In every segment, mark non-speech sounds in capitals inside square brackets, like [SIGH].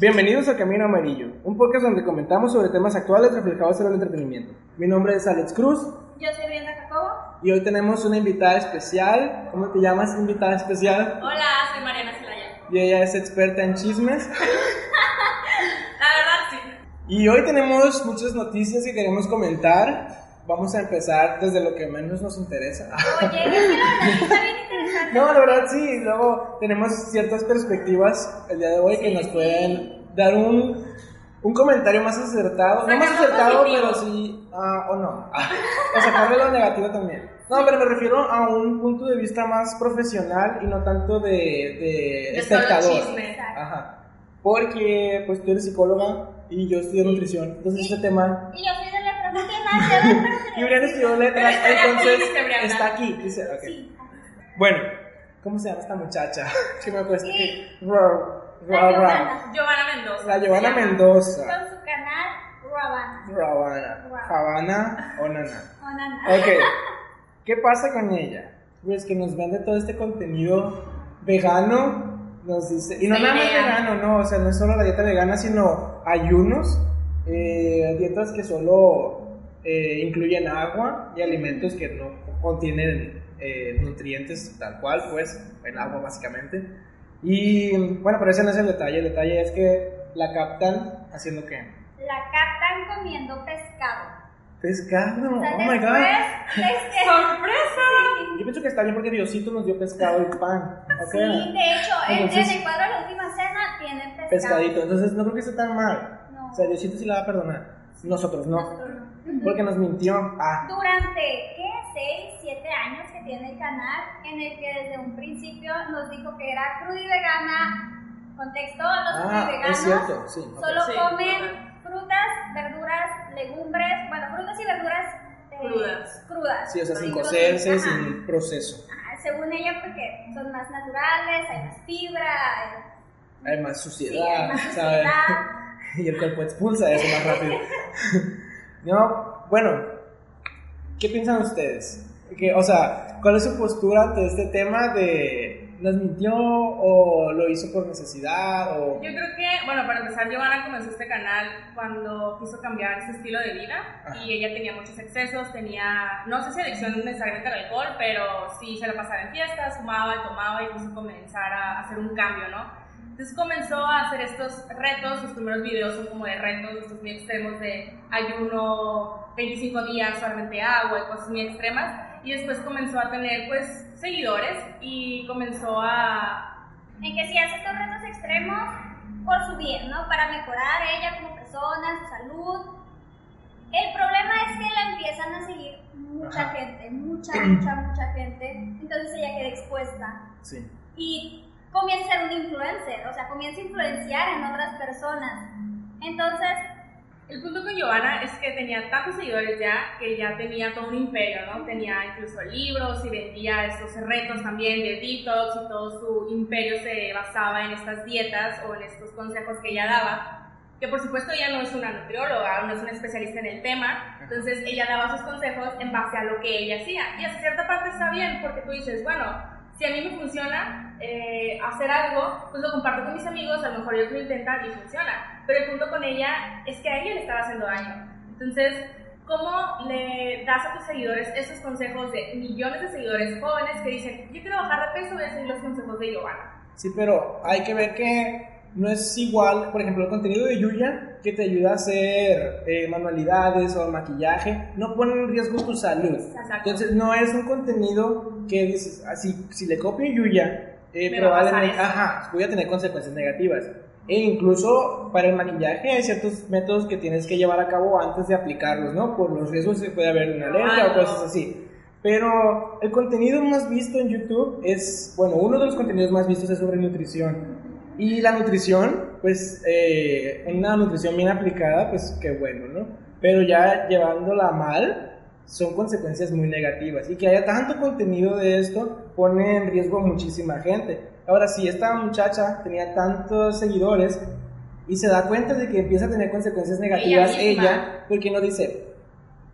Bienvenidos a Camino Amarillo, un podcast donde comentamos sobre temas actuales reflejados en el entretenimiento. Mi nombre es Alex Cruz Yo soy Brenda Jacobo. y hoy tenemos una invitada especial. ¿Cómo te llamas, invitada especial? Hola, soy Mariana Celaya. Y ella es experta en chismes. [LAUGHS] La verdad, sí. Y hoy tenemos muchas noticias que queremos comentar. Vamos a empezar desde lo que menos nos interesa. Oye, está bien interesante. [LAUGHS] No, la verdad sí, luego tenemos ciertas perspectivas el día de hoy que nos pueden dar un, un comentario más acertado. No más acertado, positivo. pero sí, ah, o no. O sacarle lo negativo también. No, pero me refiero a un punto de vista más profesional y no tanto de, de, De espectador. chisme. Ajá. Porque pues tú eres psicóloga y yo estudio nutrición. Entonces este tema... Y yo soy de ver, pero Y Brian estudió letras, aquí, entonces está aquí. Dice, ok. Sí. Bueno, ¿cómo se llama esta muchacha? [LAUGHS] Que me cuesta Ro- Giovanna. Mendoza. La Giovanna. Mendoza. Con su canal Rabana. Ravana. Ra- Havana o Nana. O nana. Ok. ¿Qué pasa con ella? Pues que nos vende todo este contenido vegano. Nos dice. Y no Sí, nada más vegano. vegano, no. O sea, no es solo la dieta vegana, sino ayunos. eh, dietas que solo eh, incluyen agua y alimentos que no contienen eh, nutrientes tal cual, pues, el agua básicamente. Y bueno, pero ese no es el detalle. El detalle es que la captan haciendo qué? La captan comiendo pescado. Pescado. O sea, Oh my god. después de que- ¡Sorpresa! Yo pienso que está bien porque Diosito nos dio pescado y pan. ¿ok? Sí, de hecho, en, Entonces- en el cuadro de la última cena tienen pescado. Pescadito. Entonces no creo que esté tan mal. No. O sea, Diosito sí la va a perdonar. Nosotros no. Nosotros no. Porque nos mintió. Ah, Durante, ¿qué? 6, 7 años tiene el canal, en el que desde un principio nos dijo que era cruda y vegana. Contexto, los ah crudiveganos es cierto, sí. ok. solo Sí, comen frutas, verduras, legumbres, bueno, frutas y verduras eh, Crudas. crudas. Sí, o sea, sin cocerse, sin proceso. Ajá, según ella, porque son más naturales, hay más fibra, hay- Hay más sí, hay suciedad, suciedad. [LAUGHS] y el cuerpo expulsa eso más rápido. [LAUGHS] no, bueno, ¿qué piensan ustedes? Que, o sea, ¿cuál es su postura ante este tema de nos mintió o lo hizo por necesidad o Yo creo que, bueno, para empezar, Giovanna comenzó este canal cuando quiso cambiar su estilo de vida Ajá. y ella tenía muchos excesos, tenía, no sé si adicción necesariamente al alcohol, pero sí se la pasaba en fiestas, fumaba, tomaba y quiso comenzar a hacer un cambio, ¿no? Entonces comenzó a hacer estos retos, los primeros videos son como de retos, estos muy extremos de ayuno 25 días, solamente agua y cosas muy extremas. Y después comenzó a tener pues seguidores y comenzó a en que si hace estos retos extremos por su bien, ¿no? Para mejorar ella como persona, su salud. El problema es que la empiezan a seguir mucha Ajá. gente, mucha, [CLEARS THROAT] mucha, mucha gente. Entonces ella queda expuesta sí. y comienza a ser un influencer, o sea, comienza a influenciar en otras personas. Entonces, El punto con Giovanna es que tenía tantos seguidores ya que ya tenía todo un imperio, ¿no? Tenía incluso libros y vendía estos retos también de detox y todo su imperio se basaba en estas dietas o en estos consejos que ella daba. Que por supuesto ella no es una nutrióloga, no es una especialista en el tema, entonces ella daba sus consejos en base a lo que ella hacía. Y a cierta parte está bien porque tú dices, bueno, si a mí me funciona eh, hacer algo, pues lo comparto con mis amigos, a lo mejor ellos lo intentan y funciona. Pero el punto con ella es que a ella le estaba haciendo daño. Entonces, ¿cómo le das a tus seguidores esos consejos de millones de seguidores jóvenes que dicen, yo quiero bajar de peso, voy a seguir los consejos de Giovanna? Sí, pero hay que ver que no es igual, por ejemplo, el contenido de Yuya que te ayuda a hacer eh, manualidades o maquillaje, no pone en riesgo tu salud. Exacto. Entonces, no es un contenido que dices, así, si le copio Yuya, eh, probablemente, ajá, voy a tener consecuencias negativas. E incluso para el maquillaje hay ciertos métodos que tienes que llevar a cabo antes de aplicarlos, ¿no? Por los riesgos que puede haber de una alergia Ah, o cosas así. Pero el contenido más visto en YouTube es, bueno, uno de los contenidos más vistos es sobre nutrición. Y la nutrición, pues, eh, una nutrición bien aplicada, pues, qué bueno, ¿no? Pero ya llevándola mal, son consecuencias muy negativas. Y que haya tanto contenido de esto pone en riesgo a muchísima gente. Ahora, si esta muchacha tenía tantos seguidores y se da cuenta de que empieza a tener consecuencias negativas ella, ¿por qué no dice,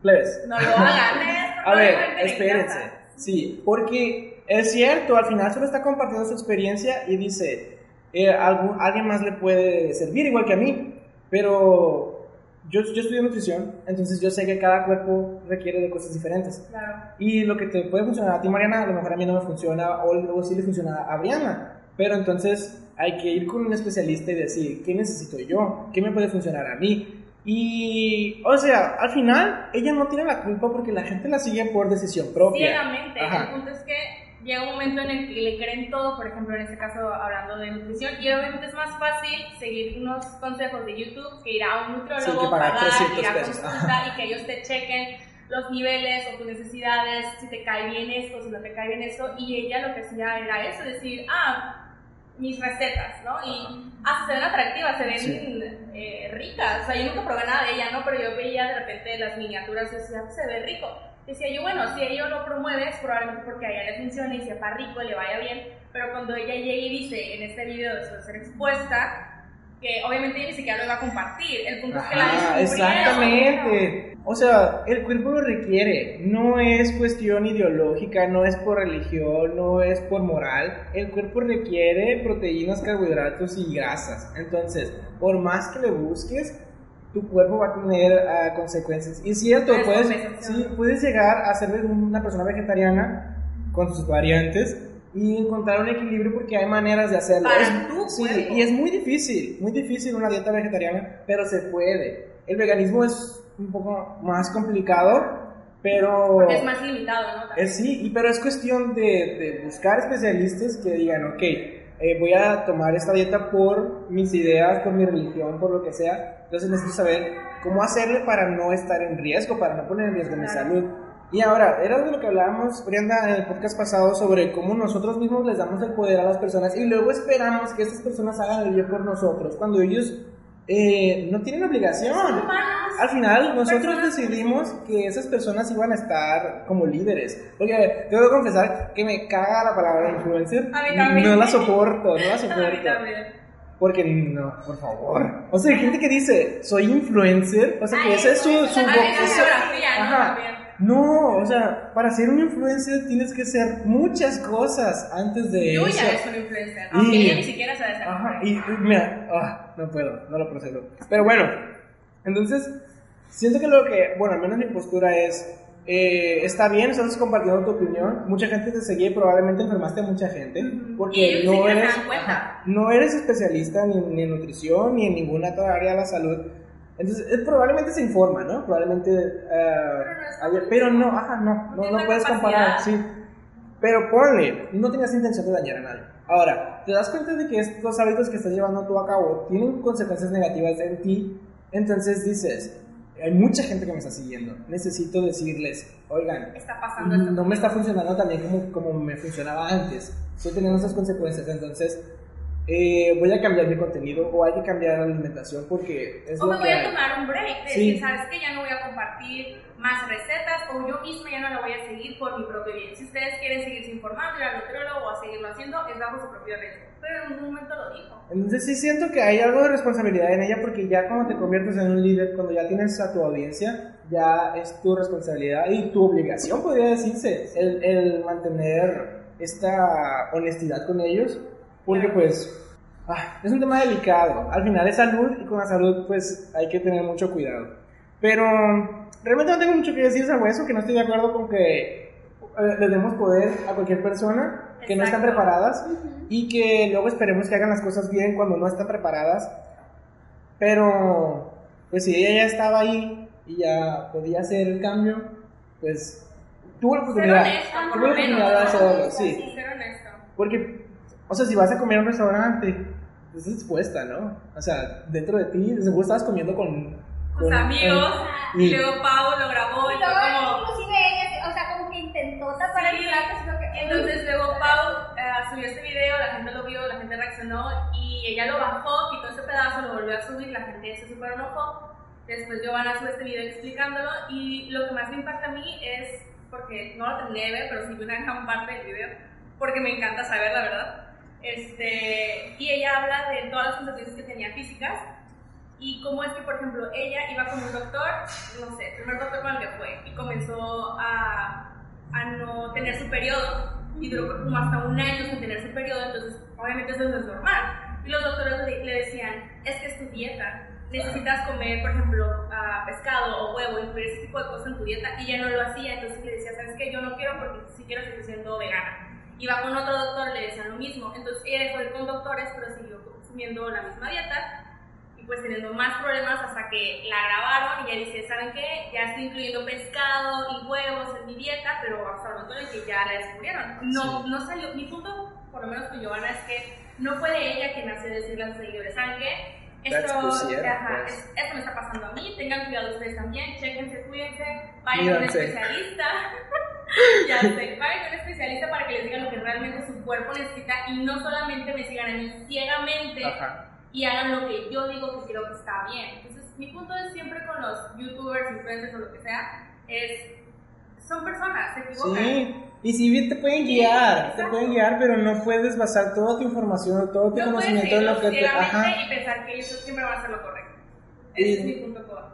plebes, No lo hagan. [LAUGHS] a ver, espérense. Sí, porque es cierto, al final solo está compartiendo su experiencia y dice, eh, algún, alguien más le puede servir igual que a mí, pero yo, yo estudio nutrición, entonces yo sé que cada cuerpo requiere de cosas diferentes. Claro. Y lo que te puede funcionar a ti, Mariana, a lo mejor a mí no me funciona, o luego sí le funciona a Brianna. Pero entonces hay que ir con un especialista y decir, ¿qué necesito yo? ¿Qué me puede funcionar a mí? Y, o sea, al final, ella no tiene la culpa porque la gente la sigue por decisión propia. Ciegamente. El punto es que llega un momento en el que le creen todo, por ejemplo, en este caso hablando de nutrición, y obviamente es más fácil seguir unos consejos de YouTube que ir a un nutriólogo, Sí, pagar pagar, 300 ir a consulta y que ellos te chequen los niveles o tus necesidades, si te cae bien esto, si no te cae bien esto, y ella lo que hacía era eso, decir, ah, mis recetas, ¿no? Y hasta se ven atractivas, se ven Sí. eh, ricas, o sea, yo nunca probé nada de ella, ¿no? Pero yo veía de repente las miniaturas y decía, se ve rico. Decía yo, bueno, si ella lo promueve es probablemente porque a ella le funcione y sepa rico, le vaya bien, pero cuando ella llegue y dice en este video de ser expuesta, que obviamente ella ni siquiera lo iba a compartir, el punto es que la Ajá, exactamente. O sea, el cuerpo lo requiere. No es cuestión ideológica, no es por religión, no es por moral. El cuerpo requiere proteínas, carbohidratos y grasas. Entonces, por más que le busques, tu cuerpo va a tener ah, consecuencias. Y es cierto, puedes, sí, puedes llegar a ser una persona vegetariana con sus variantes y encontrar un equilibrio porque hay maneras de hacerlo. Para Es- tu sí, cuerpo. y es muy difícil, muy difícil una dieta vegetariana, pero se puede. El veganismo es un poco más complicado, pero... Es más limitado, ¿no? Es sí, y- pero es cuestión de, de buscar especialistas que digan, ok, eh, voy a tomar esta dieta por mis ideas, por mi religión, por lo que sea. Entonces necesito saber cómo hacerle para no estar en riesgo, para no poner en riesgo mi salud. Y ahora, era de lo que hablábamos, Brianda, en el podcast pasado sobre cómo nosotros mismos les damos el poder a las personas y luego esperamos que estas personas hagan el bien por nosotros, cuando ellos eh, no tienen obligación. Al final, nosotros decidimos que esas personas iban a estar como líderes. Porque tengo que confesar que me caga la palabra influencer. A mí también. No la soporto, no la [LAUGHS] soporto. Porque no, por favor. O sea, hay gente que dice, soy influencer. O sea, que ese es su, su ¿no? Ajá. No, o sea, para ser un influencer tienes que ser muchas cosas antes de Yuya eso. es un influencer, aunque Y- ella ni siquiera sabe hacer Ajá, y y mira, ah, no puedo, no lo procedo. Pero bueno, entonces, siento que lo que, bueno, al menos mi postura es, eh, está bien, estás compartiendo tu opinión, mucha gente te seguía y probablemente enfermaste a mucha gente, porque no eres, no eres especialista ni, ni en nutrición ni en ninguna otra área de la salud. Entonces, eh, probablemente se informa, ¿no? Probablemente... Pero no es haya- pero no, ajá, no, no, no puedes comparar, capacidad. sí. Pero ponle, no tenías intención de dañar a nadie. Ahora, te das cuenta de que estos hábitos que estás llevando tú a cabo tienen consecuencias negativas en ti, entonces dices, hay mucha gente que me está siguiendo, necesito decirles, oigan, Está pasando no me está funcionando también como, como me funcionaba antes, estoy teniendo esas consecuencias, entonces eh, voy a cambiar mi contenido o hay que cambiar la alimentación porque es O lo me que voy a hay. tomar un break, de Sí. decir, sabes que ya no voy a compartir más recetas o yo misma ya no la voy a seguir por mi propio bien. Si ustedes quieren seguirse informando, ir al nutriólogo o a seguirlo haciendo, es bajo su propio riesgo. Pero en un momento lo dijo. Entonces sí siento que hay algo de responsabilidad en ella porque ya cuando te conviertes en un líder, cuando ya tienes a tu audiencia, ya es tu responsabilidad y tu obligación, podría decirse, el, el mantener esta honestidad con ellos, porque pues ah, es un tema delicado. Al final es salud y con la salud pues hay que tener mucho cuidado. Pero realmente no tengo mucho que decir sobre eso, que no estoy de acuerdo con que eh, le demos poder a cualquier persona que no están Exacto. preparadas y que luego esperemos que hagan las cosas bien cuando no están preparadas. Pero, pues si ella ya estaba ahí y ya podía hacer el cambio, pues tuvo la Ser oportunidad. honesto, por Tuvo la oportunidad de hacerlo, sí. Ser honesto. Porque, o sea, si vas a comer a un restaurante, pues es expuesta, ¿no? O sea, dentro de ti, de seguro estabas comiendo con... Tus amigos, con- y luego Pau lo grabó y Y luego, como... inclusive ella, o sea, como que intentó tapar Sí. el plato, sino que Entonces luego Pau eh, subió este video, la gente lo vio, la gente reaccionó y ella lo bajó, quitó ese pedazo, lo volvió a subir, la gente se super enojó. Después Giovanna sube este video explicándolo y lo que más me impacta a mí es, porque no lo terminé de ver, pero sí vi una gran parte del video, porque me encanta saber la verdad. Este, y ella habla de todas las consecuencias que tenía físicas y cómo es que, por ejemplo, ella iba con un doctor, no sé, el primer doctor con el que fue, y comenzó a, a no tener su periodo, y duró como hasta un año sin tener su periodo, entonces obviamente eso es normal. Y los doctores le, le decían, es que es tu dieta. Necesitas comer, por ejemplo, ah, pescado o huevo, incluir ese tipo de cosas en tu dieta. Y ella no lo hacía, entonces le decía, ¿sabes qué? Yo no quiero porque sí quiero seguir siendo vegana. Iba con otro doctor, le decían lo mismo. Entonces ella dejó de ir con doctores, pero siguió consumiendo la misma dieta y pues teniendo más problemas hasta que la grabaron y ella dice, ¿saben qué? Ya estoy incluyendo pescado y huevos en mi dieta, pero hasta el momento en el que ya la descubrieron. No, no salió, mi punto, por lo menos con Giovanna, es que no fue de ella quien nació decirle a sus seguidores, ¿saben qué? Esto, ajá, pues. es- esto me está pasando a mí, tengan cuidado ustedes también, chequense, cuídense, vayan a un especialista. [LAUGHS] ya sé, vayan a un especialista para que les digan lo que realmente su cuerpo necesita y no solamente me sigan a mí ciegamente Ajá. y hagan lo que yo digo que creo que está bien. Entonces, mi punto es siempre con los youtubers, influencers o lo que sea, es, son personas, se equivocan. Sí, y si bien te pueden Sí, guiar, te exacto. pueden guiar, pero no puedes basar toda tu información o todo tu No conocimiento en lo que te... Ajá. y pensar que ellos siempre van a hacer lo correcto. Ese Y- es mi punto Giovanna.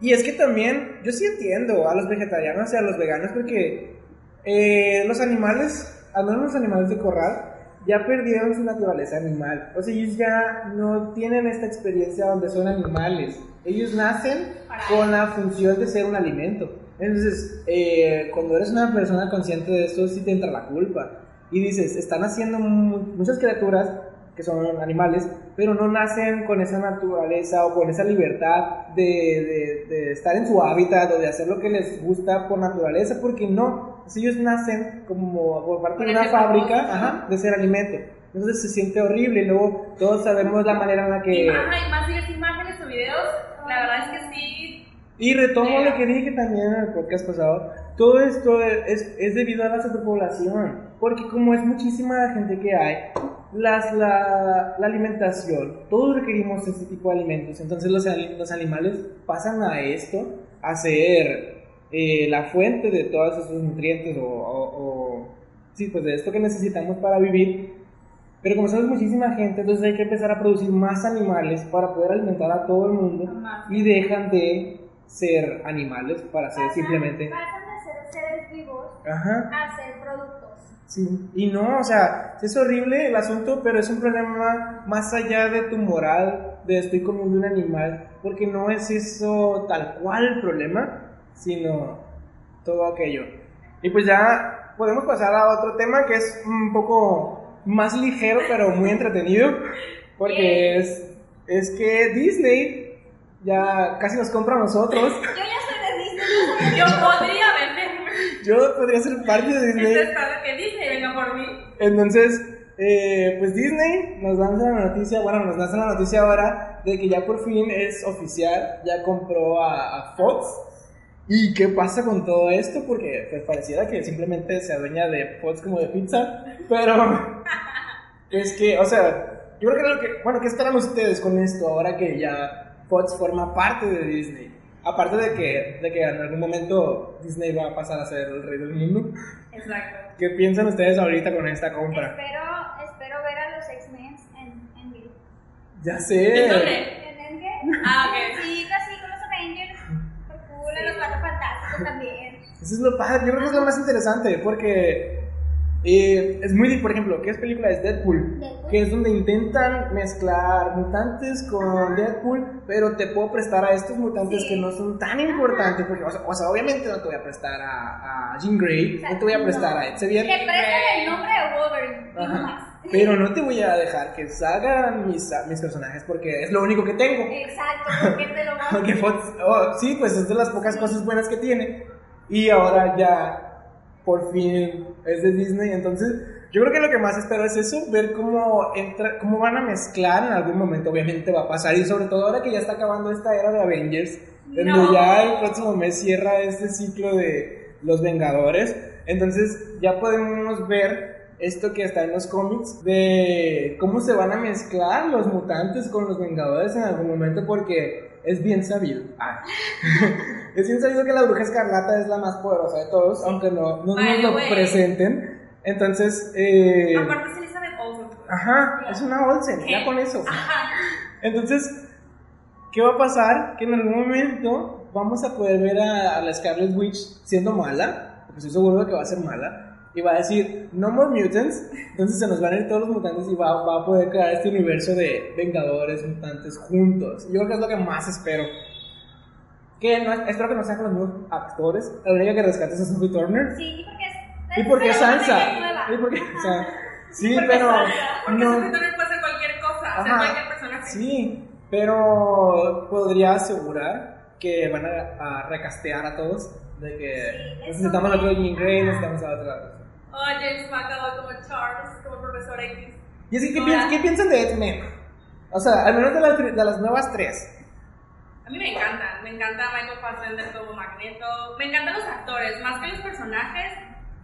Y es que también, yo sí entiendo a los vegetarianos y a los veganos porque eh, los animales, al menos los animales de corral, ya perdieron su naturaleza animal. O sea, ellos ya no tienen esta experiencia donde son animales. Ellos nacen con la función de ser un alimento. Entonces, eh, cuando eres una persona consciente de esto, sí te entra la culpa. Y dices, están haciendo mu- muchas criaturas que son animales, pero no nacen con esa naturaleza o con esa libertad de, de- de estar en su hábitat o de hacer lo que les gusta por naturaleza, porque no, ellos nacen como por parte de una fábrica ajá, de ser alimento. Entonces se siente horrible y luego todos sabemos la manera en la que... más, y más si ves imágenes o videos, la verdad es que sí. Y retomo lo que dije también en el podcast pasado, todo esto es, es debido a la superpoblación, porque como es muchísima la gente que hay, las, la, la alimentación, todos requerimos este tipo de alimentos, entonces los, los animales pasan a esto, a ser eh, la fuente de todos esos nutrientes o, o- o- sí, pues de esto que necesitamos para vivir, pero como somos muchísima gente, entonces hay que empezar a producir más animales para poder alimentar a todo el mundo y dejan de ser animales para ser Pasan- simplemente... Pasan de ser seres vivos Ajá, a ser productos. sí. Y no, o sea, es horrible el asunto, pero es un problema más allá de tu moral, de estoy comiendo un animal, porque no es eso tal cual el problema, sino todo aquello. Y pues ya podemos pasar a otro tema que es un poco más ligero, pero muy entretenido, porque [LAUGHS] es, es que Disney ya casi nos compra a nosotros. [LAUGHS] Yo ya soy de Disney. Yo podría venderme. Yo podría ser parte de Disney. Esto es para que Disney venga por mí. Entonces, eh, pues Disney nos lanza la noticia, bueno, nos lanza la noticia ahora de que ya por fin es oficial, ya compró a, a Fox. ¿Y qué pasa con todo esto? Porque pues pareciera que simplemente se adueña de Fox como de pizza, pero [LAUGHS] es que, o sea, yo creo que lo que, bueno, ¿qué esperan ustedes con esto ahora que ya Fox forma parte de Disney? Aparte de que, de que en algún momento Disney va a pasar a ser el rey del mundo. Exacto. ¿Qué piensan ustedes ahorita con esta compra? Espero, espero ver a los X-Men en, en vivo. Ya sé. ¿En dónde? ¿En Endgame? Ah, ok. Sí, casi con los Avengers. Por cool, a los cuatro fantásticos también. Eso es lo padre, yo creo que es lo más interesante, porque eh, es muy, por ejemplo, ¿qué es película? Es Deadpool, Deadpool. que es donde intentan mezclar mutantes con Deadpool, pero te puedo prestar a estos mutantes Sí. que no son tan importantes, porque, o sea, o sea, obviamente no te voy a prestar a, a Jean Grey, no te voy a prestar No. a Ed Sevilla, Le prestan el nombre de Wolverine. Ajá. más. pero no te voy a dejar que salgan mis, mis personajes, porque es lo único que tengo. Exacto, porque te lo [LAUGHS] vas Porque Fox, oh, sí, pues es de las pocas cosas buenas que tiene. Y ahora ya, por fin, es de Disney. Entonces, yo creo que lo que más espero es eso, ver cómo, entra, cómo van a mezclar en algún momento. Obviamente va a pasar. Y sobre todo ahora que ya está acabando esta era de Avengers, donde No. ya el próximo mes cierra este ciclo de los Vengadores. Entonces, ya podemos ver esto que está en los cómics de cómo se van a mezclar los mutantes con los Vengadores en algún momento porque es bien sabido. Ah. [LAUGHS] es bien sabido que la bruja escarlata es la más poderosa de todos, aunque no, no nos lo way. presenten. Entonces, eh, Aparte es Elizabeth Olsen. ajá, es una Olsen, ya ¿Qué? con eso. Ajá. Entonces, ¿qué va a pasar? Que en algún momento vamos a poder ver a, a la Scarlet Witch siendo mala, porque estoy seguro de que va a ser mala. y va a decir No More Mutants, entonces se nos van a ir todos los mutantes y va, va a poder crear este universo de Vengadores, mutantes juntos. Yo creo que es lo que más espero. Que no, espero que no sean con los mismos actores. La única que rescate es a Sophie Turner. Sí, porque es. Y porque es Sansa. Y porque, o sea, [LAUGHS] sí, Porque pero. Sansa, Porque no. Sophie Turner puede ser cualquier cosa, Ajá, cualquier personaje. Sí, pero podría asegurar que van a, a recastear a todos. De que Sí, necesitamos a otro. Jean Grey, necesitamos a otra. Oh, James McAvoy como Charles, como Profesor X. Y es que, ¿qué, piensan, ¿qué piensan de X-Men? O sea, al menos de las, de las nuevas tres. A mí me encantan, me encanta Michael Fassbender como Magneto, me encantan los actores, más que los personajes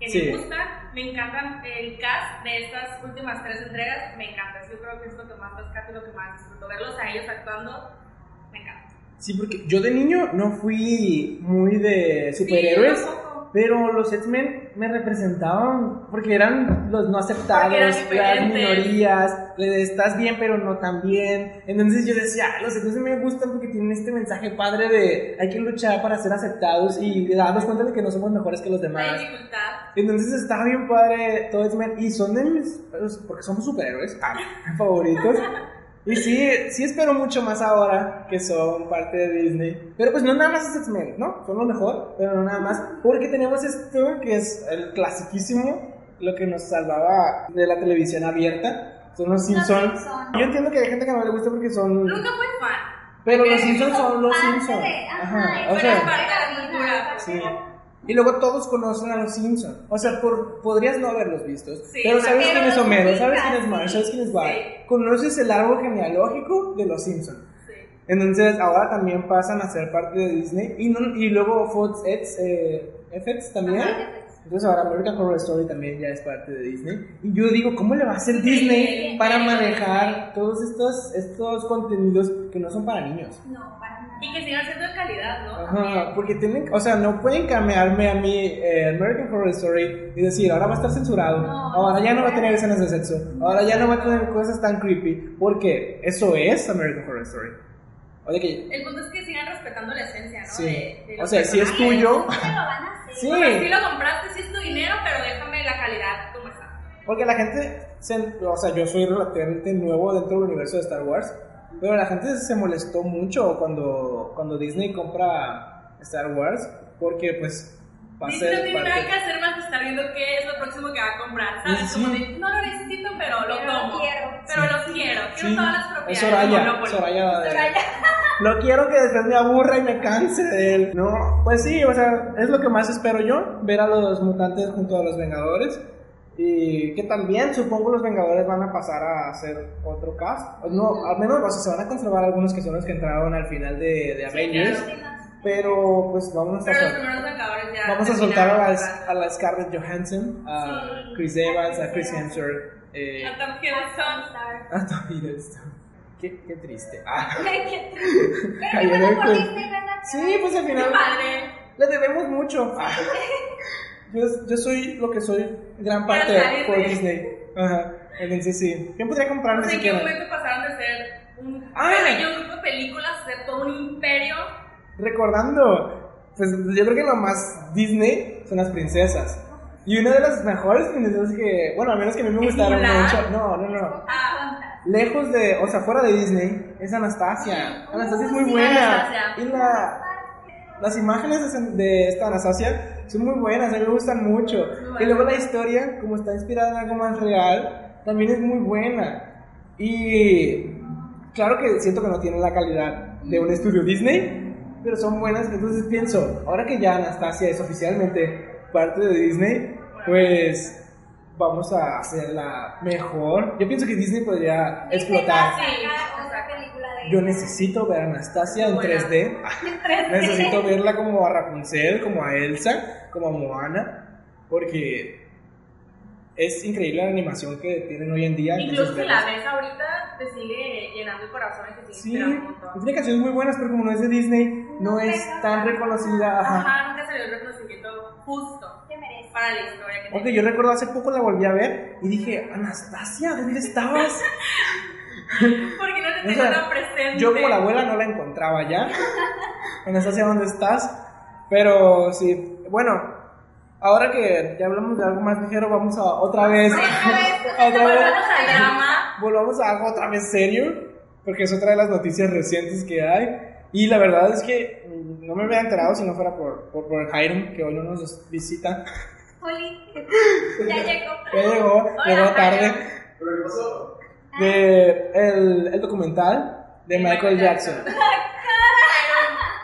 que Sí. me gustan, me encantan el cast de estas últimas tres entregas, me encanta, yo creo que es lo que más rescato y lo que más disfruto, verlos a ellos actuando, me encanta. Sí, porque yo de niño no fui muy de superhéroes. Sí. Pero los X-Men me representaban porque eran los no aceptados, las minorías, estás bien pero no tan bien. Entonces yo decía, "Ah, los X-Men me gustan porque tienen este mensaje padre de hay que luchar para ser aceptados y darnos cuenta de que no somos mejores que los demás. Entonces estaba bien padre todo X-Men y son de mis, pues, porque somos superhéroes, ah, [LAUGHS] favoritos. Y sí, sí espero mucho más ahora que son parte de Disney. Pero pues no nada más es X-Men, ¿no? Son lo mejor, pero no nada más. Porque tenemos esto que es el clasiquísimo, lo que nos salvaba de la televisión abierta. Son los Simpsons. Simpson. Yo entiendo que hay gente que no le gusta porque son... Nunca fui fan. Pero los Simpsons son los Simpsons. ajá, o sea... Sí. Y luego todos conocen a los Simpsons. O sea, por, podrías no haberlos visto. Sí, pero sabes quién es Homero, sabes quién es Marge, sí. sabes quién es Bart. Sí. Conoces el árbol genealógico de los Simpsons. Sí. Entonces, ahora también pasan a ser parte de Disney. Y, no- y luego Fox X, eh, FX también. Ajá. Entonces, ahora American Horror Story también ya es parte de Disney. Y yo digo, ¿cómo le va a hacer Disney para manejar todos estos, estos contenidos que no son para niños? No, para nada. Y que sigan siendo de calidad, ¿no? Ajá, porque tienen, o sea, no pueden cambiarme a mí eh, American Horror Story y decir, ahora va a estar censurado, No, ahora ya no va a tener escenas de sexo, ahora ya no va a tener cosas tan creepy, porque eso es American Horror Story. Oye que, El punto es que sigan respetando la esencia, ¿no? sí, De- de o sea, si es tuyo, ¿Cómo se lo van a? Sí. O sea, sí lo compraste, sí es tu dinero, pero déjame la calidad como está. porque la gente, se- o sea, yo soy relativamente nuevo dentro del universo de Star Wars, pero la gente se molestó mucho cuando, cuando Disney compra Star Wars, porque pues va a Disney no tiene nada que hacer más que estar viendo qué es lo próximo que va a comprar, ¿sabes? Sí. Como de, no lo necesito, pero lo Pero lo tomo. quiero. Pero Sí. lo quiero, quiero Sí, todas las es propiedades. Soraya, de Monopoly. Soraya de- Soraya. Lo quiero que después me aburra y me canse de él. No, pues sí, o sea, es lo que más espero yo, ver a los mutantes junto a los Vengadores. Y que también supongo los Vengadores van a pasar a hacer otro cast. No, al menos o sea, se van a conservar algunos que son los que entraron al final de, de Avengers. claro. Pero pues vamos a, Pero ya. vamos a soltar a la, a la Scarlett Johansson, a Sí. Chris Evans, a Chris Hemsworth, eh, A Tom Hiddleston. a Tom Hiddleston. Qué, qué triste. [LAUGHS] Ah, Qué triste. [LAUGHS] Pero qué bueno por. Disney, ¿verdad? sí, pues al final... padre. Le debemos mucho. [LAUGHS] Ah. Yo, yo soy lo que soy, gran parte Gracias, por Disney. Ajá. Entonces sí. ¿Quién podría comprarme No sé en qué momento pasaron de ser un Ah. pequeño grupo de películas a ser todo un imperio. Recordando, pues yo creo que lo más Disney son las princesas. Y una de las mejores princesas que, bueno, al menos que a mí me ¿Es gustaron mucho. No, no, no. Ah, Lejos de, o sea, fuera de Disney, es Anastasia. Anastasia es muy buena. Y la, las imágenes de, esta Anastasia son muy buenas, a mí me gustan mucho. Y luego la historia, como está inspirada en algo más real, también es muy buena. Y claro que siento que no tiene la calidad de un estudio Disney, pero son buenas. Entonces pienso, ahora que ya Anastasia es oficialmente parte de Disney, pues vamos a hacerla mejor. Yo pienso que Disney podría explotar. Exacto. película de Yo necesito ver a Anastasia en Buena. 3D. [LAUGHS] En 3D. Necesito verla como a Rapunzel, como a Elsa, como a Moana, porque es increíble la animación que tienen hoy en día. Incluso si la ves ahorita, te sigue llenando el corazón y te sigue Sí, un tiene canciones muy buenas, pero como no es de Disney, no No es tan reconocida. Ajá. Ajá, nunca salió el reconocimiento justo. Para la historia que Aunque yo recuerdo hace poco la volví a ver y dije, Anastasia, ¿dónde estabas? [LAUGHS] Porque no te O tengo sea, tan presente. Yo como la abuela no la encontraba ya. [LAUGHS] Anastasia, ¿dónde estás? Pero sí, bueno, ahora que ya hablamos de algo más ligero, vamos a otra vez. Otra vez, [LAUGHS] otra vez. Volvamos a algo otra vez serio, porque es otra de las noticias recientes que hay. Y la verdad es que mm, no me hubiera enterado si no fuera por, por, por Jairo, que hoy no nos visita. Juli, ya llegó. Ya llegó, Hola, llegó tarde. ¿Pero qué pasó? De el, el documental de Michael Jackson. [LAUGHS]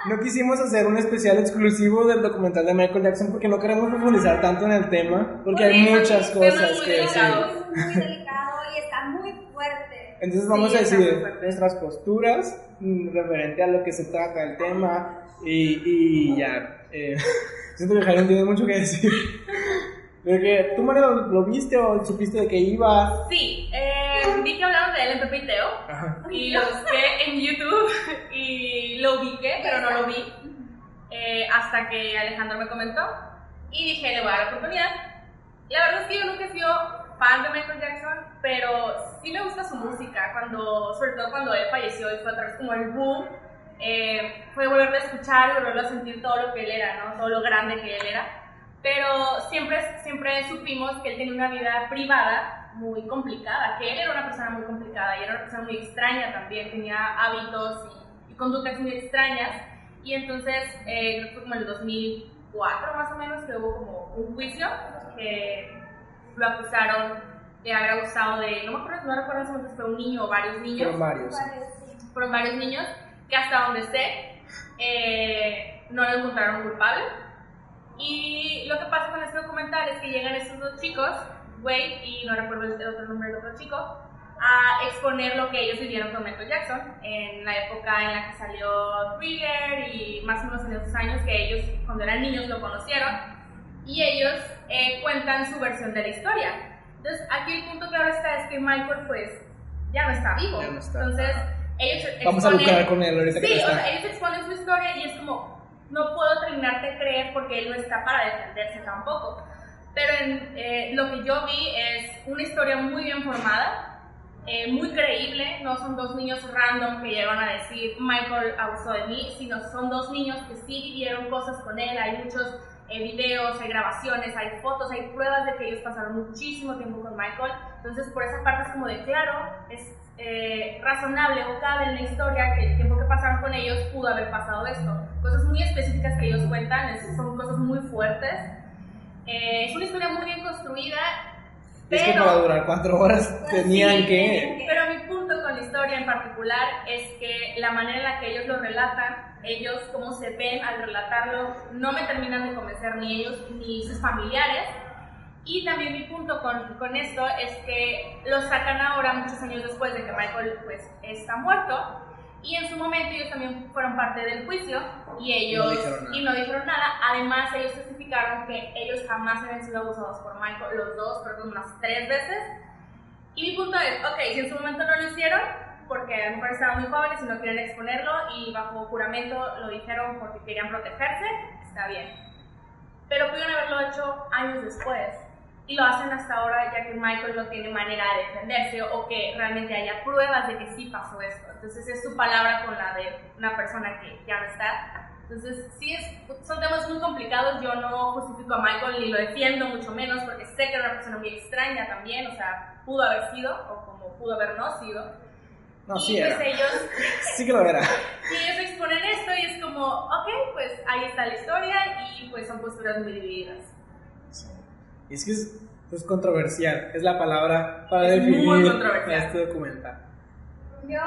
No quisimos hacer un especial exclusivo del documental de Michael Jackson porque no queremos profundizar tanto en el tema, porque hay muchas cosas muy que decir. delicado. Es muy delicado y está muy fuerte. Entonces vamos Sí, a decir nuestras posturas mm, referente a lo que se trata el tema y, y ya. eh, [LAUGHS] siento que Jairo tiene mucho que decir. [LAUGHS] Porque tú, Mario, ¿lo viste o supiste de que iba? Sí, eh, vi que hablaron de él en Pepe y Teo Ajá. y lo busqué en YouTube [LAUGHS] y lo ubiqué, pero no lo vi eh, hasta que Alejandro me comentó y dije, le voy a dar la oportunidad. La verdad es que yo nunca he sido fan de Michael Jackson, pero sí me gusta su música, cuando, sobre todo cuando él falleció y fue otra vez como el boom, eh, fue volverlo a escuchar y volverlo a sentir todo lo que él era, ¿no? todo lo grande que él era. Pero siempre, siempre supimos que él tenía una vida privada muy complicada, que él era una persona muy complicada y era una persona muy extraña también, tenía hábitos y, y conductas muy extrañas. Y entonces, eh, creo que fue como en el 2004 más o menos que hubo como un juicio que lo acusaron de haber abusado de, no me acuerdo, no recuerdo si fue un niño o varios niños Fueron varios. Fueron varios niños que hasta donde sé eh, no lo encontraron culpable. Y lo que pasa con este documental es que llegan estos dos chicos, Wade y no recuerdo el otro nombre del otro chico, a exponer lo que ellos vivieron con Michael Jackson en la época en la que salió Thriller y más o menos en esos años que ellos cuando eran niños lo conocieron y ellos eh, cuentan su versión de la historia. Entonces aquí el punto claro está es que Michael pues ya no está vivo. Ya no está. Entonces ellos Vamos a exponen- lucrar con él ahorita que Sí, no o está. sea, ellos exponen su historia y es como, no puedo terminarte de creer porque él no está para defenderse tampoco. Pero en, eh, lo que yo vi es una historia muy bien formada, eh, muy creíble, no son dos niños random que llegan a decir Michael abusó de mí, sino son dos niños que sí vivieron cosas con él, hay muchos eh, videos, hay grabaciones, hay fotos, hay pruebas de que ellos pasaron muchísimo tiempo con Michael, entonces por esa parte es como de claro, es eh, razonable o cabe en la historia que el tiempo que pasaron con ellos pudo haber pasado esto. Cosas muy específicas que ellos cuentan, es- son cosas muy fuertes. Eh, es una historia muy bien construida, Es que pero- para durar cuatro horas [LAUGHS] tenían sí, que... pero mi punto historia en particular es que la manera en la que ellos lo relatan, ellos cómo se ven al relatarlo, no me terminan de convencer ni ellos ni sus familiares. Y también mi punto con, con esto es que lo sacan ahora, muchos años después de que Michael pues, está muerto. Y en su momento ellos también fueron parte del juicio y ellos No dijeron nada. y no dijeron nada. Además ellos testificaron que ellos jamás habían sido abusados por Michael, los dos, creo que unas tres veces. Y mi punto es, ok, si en su momento no lo hicieron, porque a lo mejor estaban muy jóvenes y no querían exponerlo y bajo juramento lo dijeron porque querían protegerse, está bien. Pero pudieron haberlo hecho años después. Y lo hacen hasta ahora ya que Michael no tiene manera de defenderse o que realmente haya pruebas de que sí pasó esto. Entonces es su palabra con la de una persona que ya no está. Entonces sí, es, son temas muy complicados. Yo no justifico a Michael ni lo defiendo, mucho menos, porque sé que era una persona muy extraña también. O sea, pudo haber sido o como pudo haber no sido. No, y sí pues era. ellos [LAUGHS] Sí que lo era. [LAUGHS] y ellos exponen esto y es como, ok, pues ahí está la historia y pues son posturas muy divididas. Y es que es pues, controversial, es la palabra para Es muy definir controversial. este documental. Yo,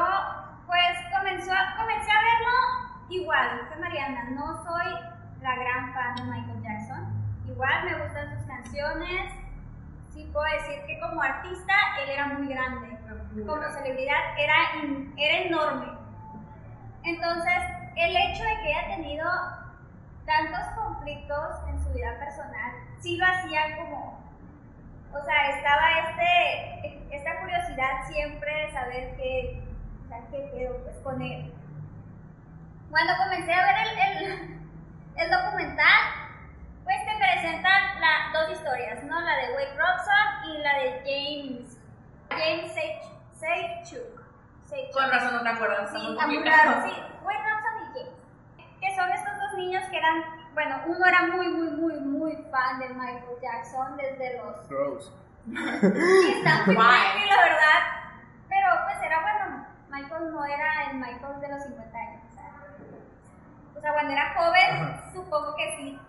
pues, comenzó, comencé a verlo igual que Mariana. No soy la gran fan de Michael Jackson. Igual me gustan sus canciones. Sí puedo decir que como artista él era muy grande. Como celebridad era, in- era enorme. Entonces, el hecho de que haya tenido tantos conflictos en su vida personal, sí lo hacía como o sea, estaba este, esta curiosidad siempre de saber qué, o sea, qué pedo pues con él. Cuando comencé a ver el, el, el documental, pues te presentan la, dos historias, ¿no? La de Wade Robson y la de James, James Seichuk. Con razón no te acuerdas, Sí, está muy complicado. raro, sí. Wade Robson y James. Que son estos dos niños que eran bueno, uno era muy, muy, muy, muy fan de Michael Jackson desde los... Gross. Está muy creepy, la verdad. Pero pues era bueno, Michael no era el Michael de los 50 años. O sea, cuando era joven, Ajá. supongo que sí.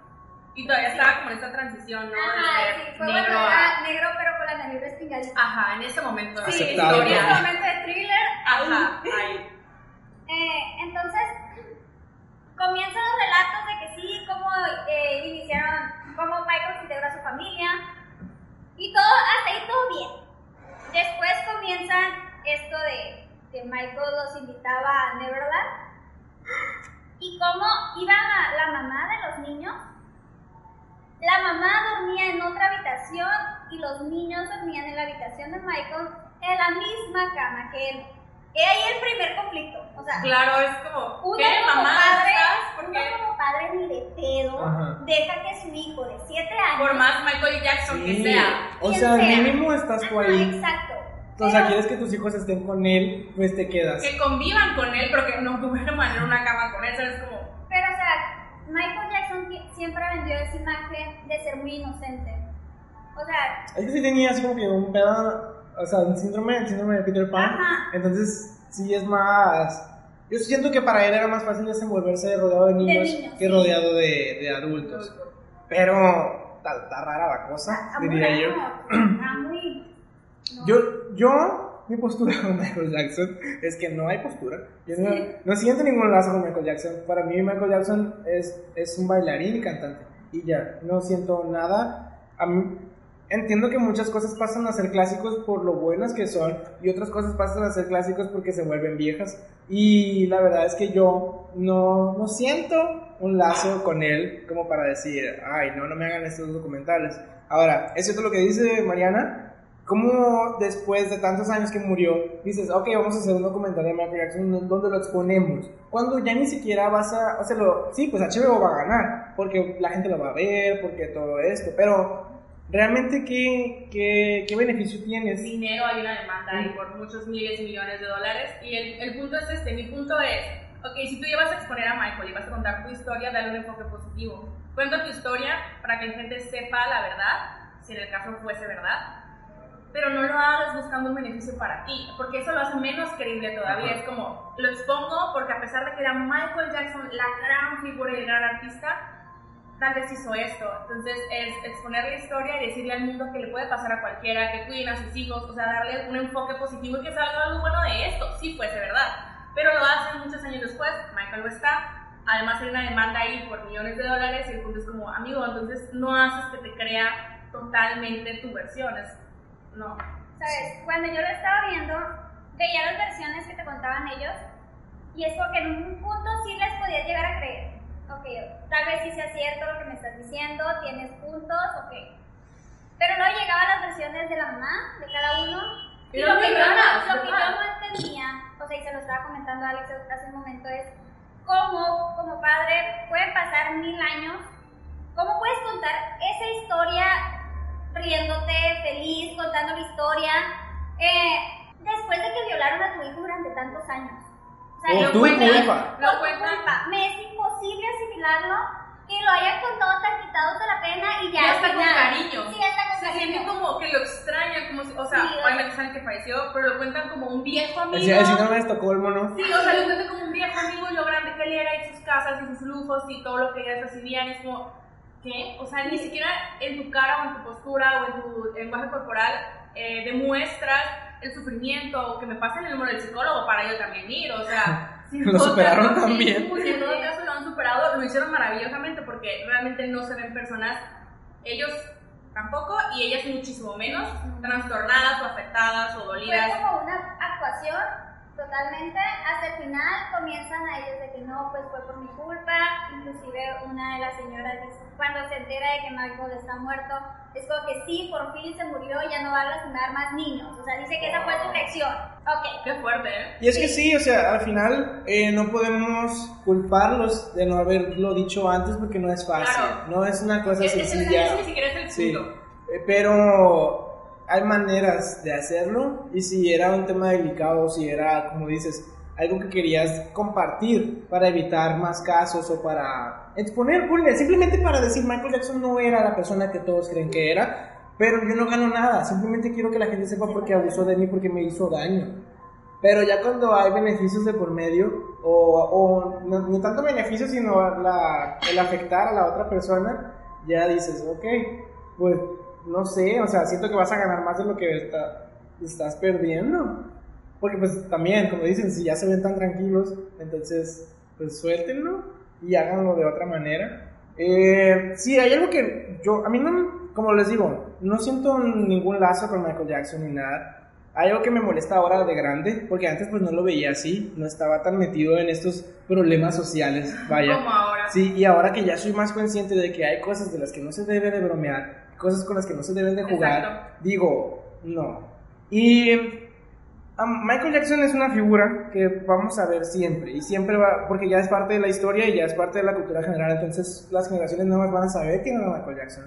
Y todavía estaba como en esta transición, ¿no? Ajá, sí, fue negro bueno, era negro pero con la nariz respingadita. Ajá, en ese momento. Sí, en ese momento de thriller. Ajá, ahí. Eh, entonces, comienzan los relatos de que sí, cómo eh, iniciaron, cómo Michael se integró a su familia. Y todo, hasta ahí todo bien. Después comienzan esto de que Michael los invitaba a Neverland. Y cómo iba la mamá de los niños. La mamá dormía en otra habitación y los niños dormían en la habitación de Michael en la misma cama que él. He ahí el primer conflicto. O sea, Claro, es como, uno ¿qué como mamá padre, estás? ¿Por uno como padre ni de pedo Ajá. deja que su hijo de 7 años. Por más Michael Jackson que Sí. sea. O sea, sea. mínimo estás tú ahí. Exacto. O sea, quieres que tus hijos estén con él, pues te quedas. Que convivan con él, pero que no [LAUGHS] duerman en una cama con él, ¿sabes? Como, Pero, o sea, Michael Jackson siempre vendió esa imagen de ser muy inocente. O sea, Es que sí tenía así como que un pedo, o sea, un síndrome, el síndrome de Peter Pan. Ajá. Entonces, sí es más. Yo siento que para él era más fácil desenvolverse rodeado de niños, niños, que sí. rodeado de, de adultos. Pero está, rara la cosa, muy diría yo. [CLEARS THROAT] [CLEARS THROAT] no. Yo, yo, mi postura [LAUGHS] con Michael Jackson es que no hay postura. Yo no, Sí. no siento ningún lazo con Michael Jackson. Para mí, Michael Jackson es, es un bailarín y cantante. Y ya, no siento nada. A mí- entiendo que muchas cosas pasan a ser clásicos por lo buenas que son, y otras cosas pasan a ser clásicos porque se vuelven viejas. Y la verdad es que yo no, no siento un lazo con él como para decir, ay, no, no me hagan estos documentales. Ahora, es cierto lo que dice Mariana, ¿Cómo después de tantos años que murió dices, ok, vamos a hacer un documental de Michael Jackson donde lo exponemos? Cuando ya ni siquiera vas a, o sea, lo, sí, pues HBO va a ganar, porque la gente lo va a ver, porque todo esto, pero realmente qué, qué, qué beneficio tienes? dinero, hay una demanda y por muchos miles y millones de dólares. Y el, el punto es este, mi punto es, ok, si tú llevas a exponer a Michael y vas a contar tu historia, dale un enfoque positivo. Cuenta tu historia para que la gente sepa la verdad, si en el caso fuese verdad, pero no lo hagas buscando un beneficio para ti, porque eso lo hace menos creíble todavía. Ajá. Es como, lo expongo porque a pesar de que era Michael Jackson la gran figura y el gran artista, tal vez hizo esto. Entonces es exponer la historia y decirle al mundo que le puede pasar a cualquiera, que cuiden a sus hijos, o sea, darle un enfoque positivo y que salga algo bueno de esto. Sí, fuese verdad. Pero lo hacen muchos años después, Michael lo está. Además hay una demanda ahí por millones de dólares y el punto es como, amigo, entonces no haces que te crea totalmente tu versión. Es, no. ¿Sabes? Cuando yo lo estaba viendo, veía las versiones que te contaban ellos y es porque en un punto sí les podías llegar a creer. Ok, tal vez sí sea cierto lo que me estás diciendo, tienes puntos, ok. Pero luego llegaban las versiones de la mamá, de cada uno. Y lo que, yo, no- lo que yo no entendía, o sea, y se lo estaba comentando a Alex hace un momento, es cómo como padre pueden pasar mil años, cómo puedes contar esa historia riéndote, feliz, contando la historia, eh, después de que violaron a tu hijo durante tantos años. O lo tu culpa. Tu cuentan. culpa. Me es imposible asimilarlo y lo hayan contado tan quitados de la pena y ya. Y hasta con final- cariño. Sí, hasta con Se cariño. siente como que lo extraña, como si, o sea, Sí, o- obviamente saben que falleció, pero lo cuentan como un viejo amigo. El, el síndrome de Estocolmo, ¿no? Sí, o sea, lo cuentan como un viejo amigo y lo grande que él era y sus casas y sus lujos y todo lo que ellas recibían. Es como, ¿qué? O sea, ni siquiera en tu cara o en tu postura o en tu lenguaje corporal eh, demuestras el sufrimiento o que me pasen el número del psicólogo para yo también ir. O sea, [LAUGHS] si Lo superaron caso- también. sí, en todo caso lo han superado, lo hicieron maravillosamente porque realmente no se ven personas, ellos tampoco y ellas muchísimo menos, trastornadas o afectadas o Fue dolidas. como una actuación totalmente. Hasta el final comienzan a ellos de que no, pues fue por mi culpa. Inclusive una de las señoras dice, cuando se entera de que Michael está muerto, es como que sí, por fin se murió, ya no va a lastimar más niños. O sea, dice que esa fue su reacción. Ok. Qué fuerte, ¿eh? Y es que sí, o sea, al final eh, no podemos culparlos de no haberlo dicho antes porque no es fácil. Claro. No es una cosa Es- es- sencilla. ese ni siquiera es el Sí, eh, pero hay maneras de hacerlo y si era un tema delicado, si era, como dices, algo que querías compartir para evitar más casos o para exponer, ponle, simplemente para decir Michael Jackson no era la persona que todos creen que era, pero yo no gano nada, simplemente quiero que la gente sepa porque abusó de mí, porque me hizo daño. Pero ya cuando hay beneficios de por medio, o, o no, ni tanto beneficios, sino la, el afectar a la otra persona, ya dices, ok, pues no sé, o sea, siento que vas a ganar más de lo que está, estás perdiendo. Porque pues también, como dicen, si ya se ven tan tranquilos, entonces pues suéltenlo y háganlo de otra manera. Eh, sí, hay algo que yo, a mí no, como les digo, no siento ningún lazo con Michael Jackson ni nada. Hay algo que me molesta ahora de grande, porque antes pues no lo veía así, no estaba tan metido en estos problemas sociales, [LAUGHS] vaya. Como ahora. Sí, y ahora que ya soy más consciente de que hay cosas de las que no se debe de bromear, cosas con las que no se deben de jugar, Exacto. digo, no. Y Michael Jackson es una figura que vamos a ver siempre, y siempre va, porque ya es parte de la historia y ya es parte de la cultura general, entonces las generaciones nuevas van a saber quién era Michael Jackson.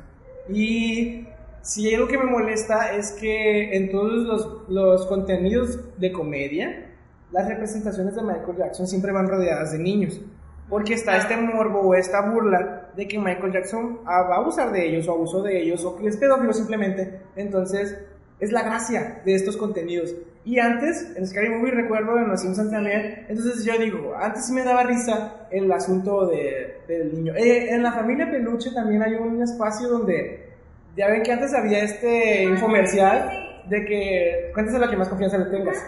Y si algo que me molesta es que en todos los, los contenidos de comedia, las representaciones de Michael Jackson siempre van rodeadas de niños. Porque está este morbo o esta burla de que Michael Jackson ah, va a abusar de ellos o abusó de ellos o que es pedófilo simplemente. Entonces, es la gracia de estos contenidos. Y antes, en Scary Movie recuerdo en Los Simpsons también, entonces yo digo, antes sí me daba risa el asunto de, del niño. Eh, en la familia Peluche también hay un espacio donde, ya ven que antes había este infomercial de que cuentes a la que más confianza le tengas.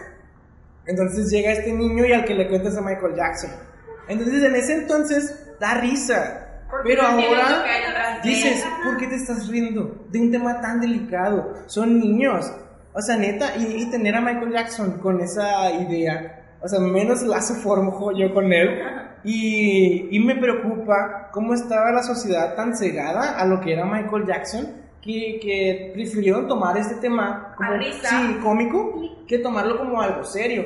Entonces llega este niño y al que le cuentas a Michael Jackson. Entonces en ese entonces da risa. Pero ahora dices. ¿por qué te estás riendo de un tema tan delicado? Son niños. O sea, neta, y, y tener a Michael Jackson con esa idea, o sea, menos lazo formo [LAUGHS] yo con él. Y, y me preocupa cómo estaba la sociedad tan cegada a lo que era Michael Jackson que, que prefirieron tomar este tema como sí, cómico que tomarlo como algo serio.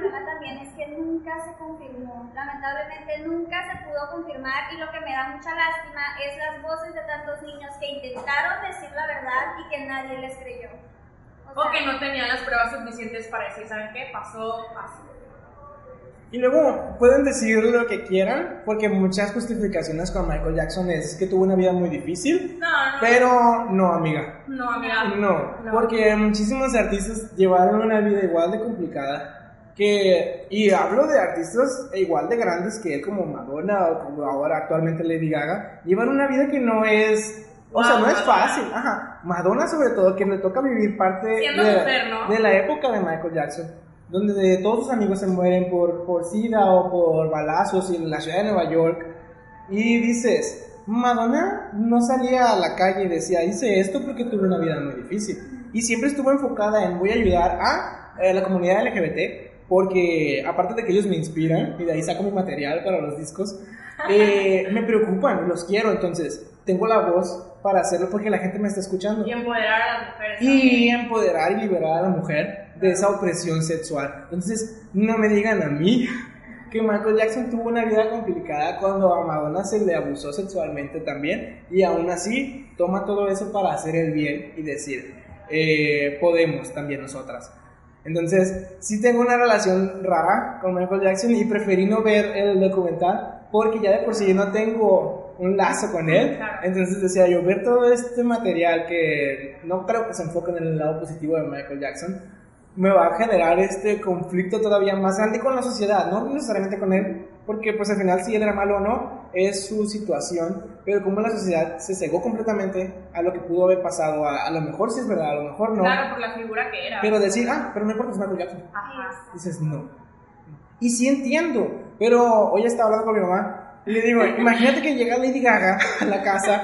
Problema también es que nunca se confirmó, lamentablemente nunca se pudo confirmar y lo que me da mucha lástima es las voces de tantos niños que intentaron decir la verdad y que nadie les creyó. O O sea, que no tenían las pruebas suficientes para decir, ¿saben qué? Pasó así. Y luego pueden decir lo que quieran, porque muchas justificaciones con Michael Jackson es que tuvo una vida muy difícil, No, no. pero no, amiga. No, amiga. No, No. porque muchísimos artistas llevaron una vida igual de complicada que, y hablo de artistas igual de grandes que él como Madonna o como ahora actualmente Lady Gaga, llevan una vida que no es, o sea, no es Madonna. fácil, ajá, Madonna sobre todo, que le toca vivir parte de, mujer, ¿no? de la época de Michael Jackson, donde de todos sus amigos se mueren por, por sida o por balazos en la ciudad de Nueva York, y dices, Madonna no salía a la calle y decía, hice esto porque tuve una vida muy difícil. Y siempre estuvo enfocada en voy a ayudar a eh, la comunidad LGBT, porque aparte de que ellos me inspiran, y de ahí saco mi material para los discos, eh, me preocupan, los quiero, entonces tengo la voz para hacerlo porque la gente me está escuchando. Y empoderar a las mujeres. Y empoderar y liberar a la mujer de esa opresión sexual. Entonces, no me digan a mí que Michael Jackson tuvo una vida complicada cuando a Madonna se le abusó sexualmente también y aún así toma todo eso para hacer el bien y decir, eh, podemos también nosotras. Entonces, sí tengo una relación rara con Michael Jackson y preferí no ver el documental porque ya de por sí no tengo un lazo con él. Entonces decía yo, ver todo este material que no creo que se enfoque en el lado positivo de Michael Jackson, me va a generar este conflicto todavía más grande con la sociedad, no necesariamente con él, porque pues al final si él era malo o no, es su situación, pero como la sociedad se cegó completamente a lo que pudo haber pasado, a, a lo mejor sí es verdad, a lo mejor no, Claro, por la figura que era. pero decir, ah, pero no importa, es Michael Jackson. Ajá. Dices, no. Y sí entiendo, pero hoy estaba hablando con mi mamá le digo, imagínate que llega Lady Gaga a la casa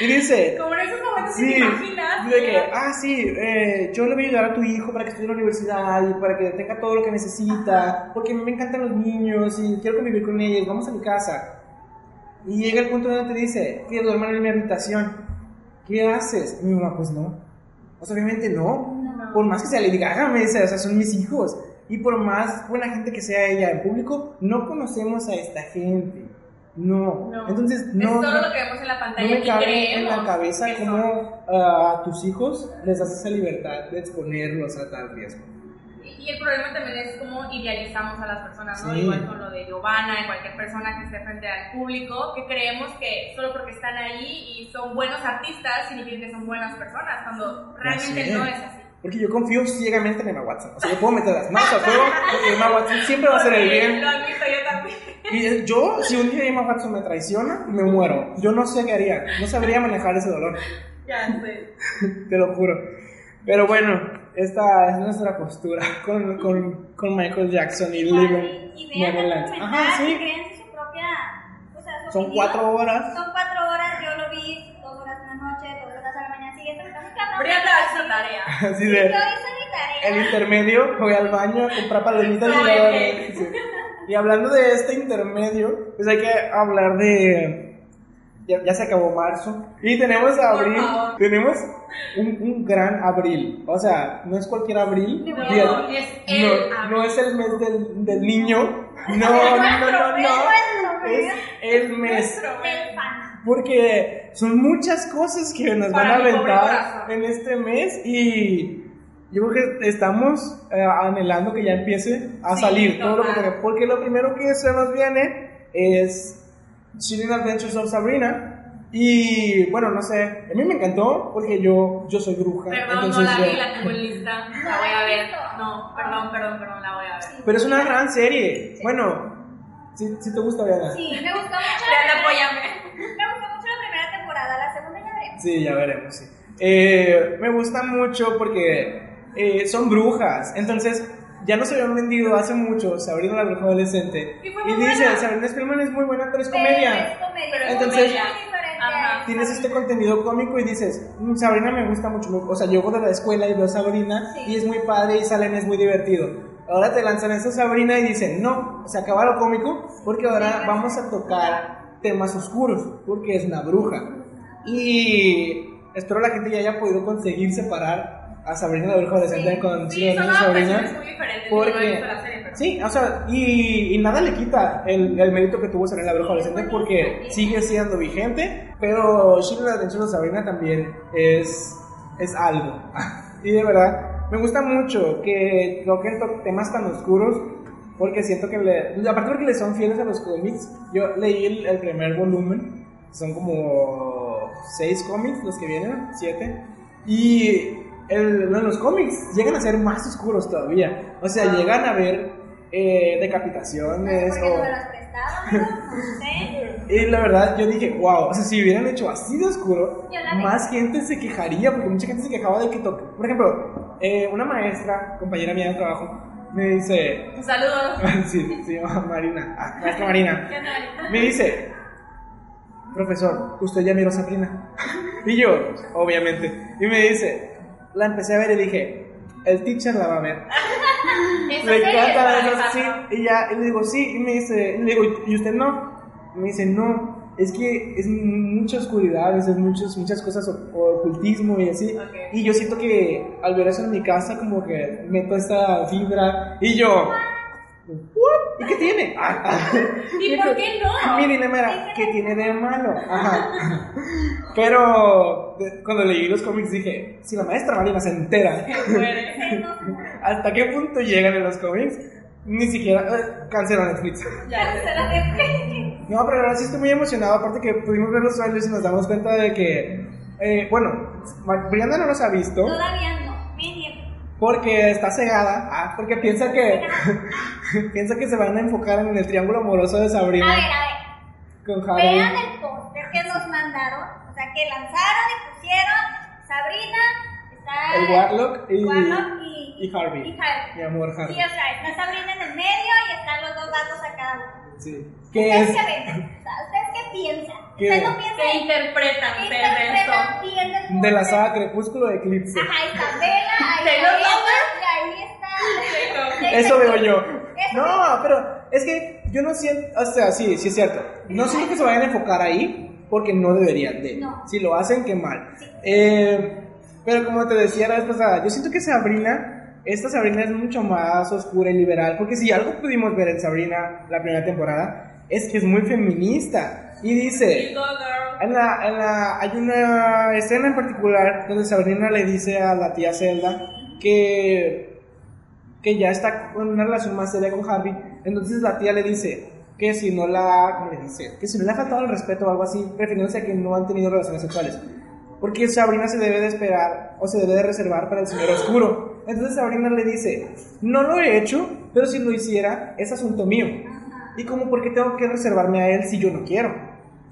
y dice, Como en esos momentos sí, te imaginas. de que, ah, sí, eh, yo le voy a ayudar a tu hijo para que estudie en la universidad y para que tenga todo lo que necesita, porque a mí me encantan los niños y quiero convivir con ellos, vamos a mi casa. Y llega el punto donde te dice, que duerman en mi habitación. ¿Qué haces? Y mi mamá, pues no. O sea, obviamente no. No. Por más que sea Lady Gaga, me dice, o sea, son mis hijos. Y por más buena gente que sea ella en público, no conocemos a esta gente. No. No. Entonces, no. es todo no- lo que vemos en la no pantalla me y cabe en la cabeza cómo ah, a tus hijos les das esa libertad de exponerlos a tal riesgo. y el problema también es cómo idealizamos a las personas, ¿no? Sí. Igual con lo de Giovanna y cualquier persona que esté frente al público, que creemos que solo porque están ahí y son buenos artistas significa que son buenas personas, cuando realmente no es así. Porque yo confío ciegamente en Emma Watson. O sea, yo puedo meter las manos al fuego [LAUGHS] porque Emma Watson siempre va a hacer el bien. Lo admito yo también. Y yo, si un día Emma Watson me traiciona, me muero. Yo no sé qué haría. No sabría manejar ese dolor. Ya sé. [LAUGHS] Te lo juro. Pero bueno, esta es nuestra postura con, con, con Michael Jackson y Living Y, y vean el Neverland. Ajá, sí. su propia. O sea, su Son opinión. cuatro horas. Son cuatro horas, yo lo vi dos horas en la noche, dos horas a la mañana siguiente. Haces tu tarea. Así [LAUGHS] Sí, de. Yo hice mi tarea. El intermedio, voy al baño a comprar palomitas y [LAUGHS] sí. Y hablando de este intermedio, pues hay que hablar de. Ya, ya se acabó marzo. Y tenemos abril. Tenemos un, un gran abril. O sea, no es cualquier abril. No, Día- es el no, abril. no es el mes del, del niño. No, [LAUGHS] no, no, no, no. [LAUGHS] Es el mes. Porque son muchas cosas que nos van a aventar en este mes y yo creo que estamos eh, anhelando que ya empiece a Sí, salir todo lo que toca. Porque lo primero que se nos viene es Chilling Adventures of Sabrina. Y bueno, no sé, a mí me encantó porque yo, yo soy bruja. Perdón, no entonces la yo- vi, la tengo en lista. La voy a ver. No, perdón, perdón, perdón, la voy a ver. Pero es una gran serie. Bueno, si, si te gusta, Diana. Sí, me gustó mucho la primera, apóyame. me gustó mucho la primera temporada, la segunda ya veremos. Sí, ya veremos, sí. Eh, me gusta mucho porque eh, son brujas. Entonces, ya nos habían vendido hace mucho Sabrina la bruja adolescente. Y Y dice, buena. Sabrina Spellman es muy buena, pero es Pero comedia. es comedia. Pero es Entonces- Ajá. Tienes este contenido cómico y dices, "Mm, Sabrina me gusta mucho. O sea, llego de la escuela y veo a Sabrina Sí. y es muy padre y salen, es muy divertido. Ahora te lanzan esa Sabrina y dicen, no, se acaba lo cómico porque ahora vamos a tocar temas oscuros porque es una bruja. Y espero la gente ya haya podido conseguir separar a Sabrina la bruja adolescente Sí. con Sí, Chile de Sabrina. Porque, la sí, o sea, y, y nada le quita el, el mérito que tuvo Sabrina la Bruja Adolescente porque sigue siendo vigente, pero Shirley Adventures de Sabrina también es, es algo. [LAUGHS] Y de verdad, me gusta mucho que toquen to- temas tan oscuros porque siento que, le, aparte porque le son fieles a los cómics, yo leí el, el primer volumen, son como seis cómics los que vienen, siete, y en los cómics llegan a ser más oscuros todavía. O sea, Ah. llegan a ver eh, decapitaciones o... [LAUGHS] Y la verdad, yo dije, wow, o sea, si hubieran hecho así de oscuro, más gente se quejaría, porque mucha gente se quejaba de que toque. Por ejemplo, eh, una maestra, compañera mía de trabajo, me dice, Saludos. [LAUGHS] sí, se llama Marina, ah, maestra Marina, [LAUGHS] me dice, profesor, usted ya miró Sabrina. Y yo, obviamente, y me dice, la empecé a ver y dije, el teacher la va a ver. [LAUGHS] Le encanta eso, pasando. sí. Y ya, y le digo, sí, y me dice, y le digo, ¿y usted no? Y me dice, no, es que es mucha oscuridad, es muchas, muchas cosas, ocultismo y así. Ok. Y yo siento que al ver eso en mi casa, como que meto esta vibra, y yo, "What? ¿Y qué tiene? Ah, ah. [LAUGHS] ¿Y por qué no? Mi dilema era, ¿qué tiene de malo? Ajá. [LAUGHS] Pero cuando leí los cómics dije, si la maestra Marina se entera. [LAUGHS] ¿hasta qué punto llegan en los cómics? Ni siquiera eh, cancela Netflix. Ya sé. Se la dejé. No, pero ahora sí estoy muy emocionado, aparte que pudimos ver los trailers y nos damos cuenta de que, eh, bueno, Brianda no los ha visto Todavía no, me niego. porque está cegada, ah, porque piensa que [LAUGHS] piensa que se van a enfocar en el triángulo amoroso de A Sabrina ver, a ver. con Harry. Vean el póster que nos mandaron, o sea, que lanzaron y pusieron Sabrina, está El Warlock y- Warlock y, y Harvey. y Harvey. Mi amor, Sí, Harry. o sea, está Sabrina en el medio y están los dos gatos a cada uno. Sí. ¿Qué ¿Ustedes es? qué ven? O sea, ¿ustedes qué piensan? ¿Qué? ¿Ustedes no piensan? ¿Qué interpretan ¿Qué interpretan De la saga Crepúsculo de Eclipse. Ajá, ahí está Bella, ahí está Eso veo yo. No, pero es que yo no siento, o sea, sí, sí es cierto. No siento que se vayan a enfocar ahí porque no deberían de. No. Si lo hacen, qué mal. Sí. Eh, pero como te decía la vez pasada, yo siento que Sabrina, esta Sabrina es mucho más oscura y liberal. Porque si algo pudimos ver en Sabrina la primera temporada, es que es muy feminista. Y dice, en la, en la, hay una escena en particular donde Sabrina le dice a la tía Zelda que que ya está en una relación más seria con Harvey. Entonces la tía le dice que si no la, ¿cómo le dice? Que si no le ha faltado el respeto o algo así, refiriéndose a que no han tenido relaciones sexuales. Porque Sabrina se debe de esperar o se debe de reservar para el señor oscuro. Entonces Sabrina le dice, no lo he hecho, pero si lo hiciera, es asunto mío. Y como, ¿por qué tengo que reservarme a él si yo no quiero?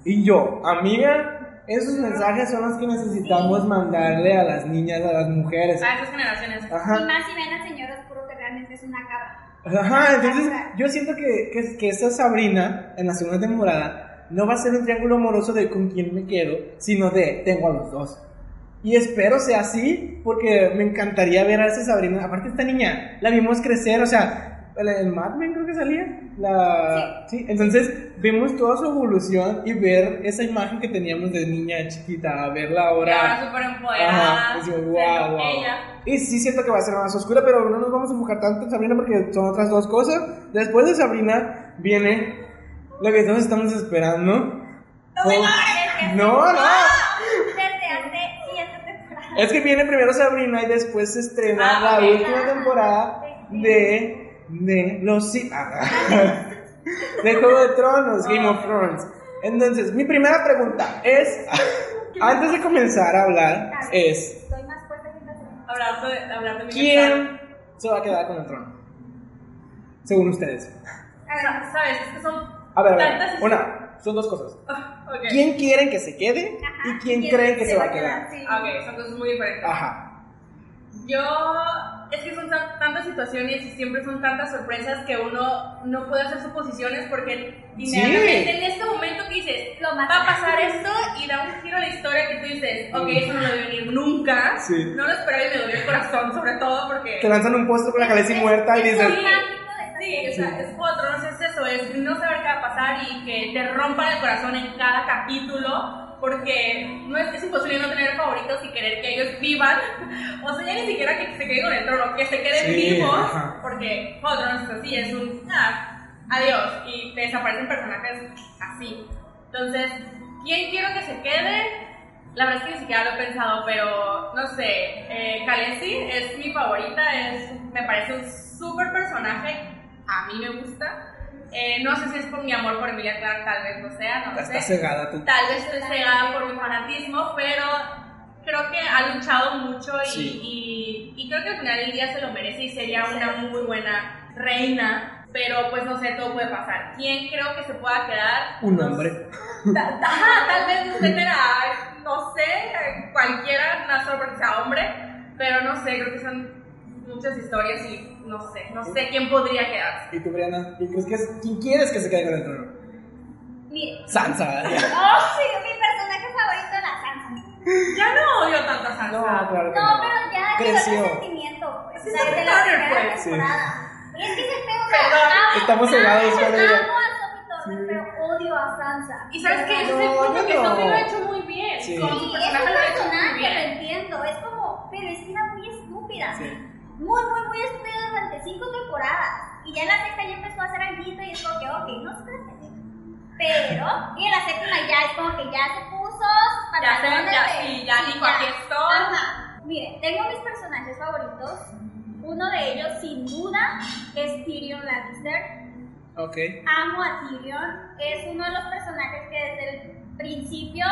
Y yo, amiga, esos mensajes son los que necesitamos mandarle a las niñas, a las mujeres. A esas generaciones. Ajá. Y más si ven al señor oscuro que realmente es una cabra. Ajá, entonces yo siento que, que, que esta Sabrina, en la segunda temporada, no va a ser un triángulo amoroso de con quién me quedo, sino de tengo a los dos. Y espero sea así, porque me encantaría ver a esa Sabrina. Aparte, esta niña la vimos crecer, o sea, el, el Mad Men creo que salía. La, sí. entonces vemos toda su evolución y ver esa imagen que teníamos de niña chiquita, verla ahora ahora. súper empoderada. Ajá, decimos, ser wow, wow. ella. Y sí siento que va a ser más oscura, pero no nos vamos a enfocar tanto en Sabrina porque son otras dos cosas. Después de Sabrina viene lo que todos estamos esperando. Oh, no, no. Desde hace siete temporadas. Es que viene primero Sabrina y después se estrena Ah, la última temporada de, de los... si- ah, [LAUGHS] de Juego de Tronos, Game of Thrones. Entonces, mi primera pregunta es, [LAUGHS] antes de comenzar a hablar, es, de, de ¿quién se va a quedar con el trono? Según ustedes. A ver, Sa- ¿Sabes? Es que son A ver, a ver, una, son dos cosas. [LAUGHS] ¿Quién quieren que se quede ajá, y quién ¿quién creen que se va a quedar? Sí. Ah, Ok, son cosas muy diferentes. Ajá. Yo, es que son tan- tantas situaciones y siempre son tantas sorpresas que uno no puede hacer suposiciones porque inmediatamente en este momento que dices, Lo va a pasar esto y da un giro a la historia que tú dices, ok, eso no lo debe venir nunca, Sí. no lo esperaba y me dolió el corazón sobre todo porque... Te lanzan un postre con la cabeza y muerta y Es dices, Sí, o sea, es Juego de Tronos, es eso, es no saber qué va a pasar y que te rompan el corazón en cada capítulo, porque no es, es imposible no tener favoritos y querer que ellos vivan, o sea, ya ni siquiera que se queden con el trono, que se queden Sí, vivos, ajá. porque Juego de es así, es un, ah, adiós, y te desaparecen personajes así. Entonces, ¿quién quiero que se quede? La verdad es que ni siquiera lo he pensado, pero no sé, eh, Khaleesi es mi favorita, es, me parece un súper personaje, a mí me gusta. Eh, no sé si es por mi amor por Emilia Clarke, tal vez no sea, no lo estás sé. cegada tú. Tal vez estoy cegada por mi fanatismo, pero creo que ha luchado mucho y, Sí. y, y creo que al final del día se lo merece y sería una muy buena reina. Pero pues no sé, todo puede pasar. ¿Quién creo que se pueda quedar? Un No hombre. Ta- tal vez meter a, no sé, cualquiera, porque sea hombre, pero no sé, creo que son muchas historias y no sé, no sé quién podría quedarse. ¿Y tú, Brianna? ¿Quién, crees que es- quién quieres que se quede con el trono? Mire. Sansa. Oh, sí, mi personaje favorito es la Sansa. Ya no odio tanto a Sansa. No, claro que No, no. pero ya Creció. quedó el sentimiento, pues. Sí, desde la primera pues, sí. temporada. Y es que se pega, Perdón, amo- estamos cegados con ella. Amo a Sophie Turner, Sí. pero odio a Sansa. Y sabes qué, ese es No, el punto yo que no. Sophie lo ha hecho muy bien. Sí. Sí, es un lo ha hecho muy personaje, lo bien. entiendo. Es como, pero es que era muy estúpida. Sí. Muy, muy, muy estúpida durante cinco temporadas. Y ya en la sexta ya empezó a hacer algo y es como que, ok, no se puede Pero, y en la séptima ya es como que ya se puso sus Ya se- ya, de- sí, ya dijo, aquí estoy. Ajá. Mire, tengo mis personajes favoritos. Uno de ellos, sin duda, es Tyrion Lannister. Ok. Amo a Tyrion. Es uno de los personajes que desde el principio,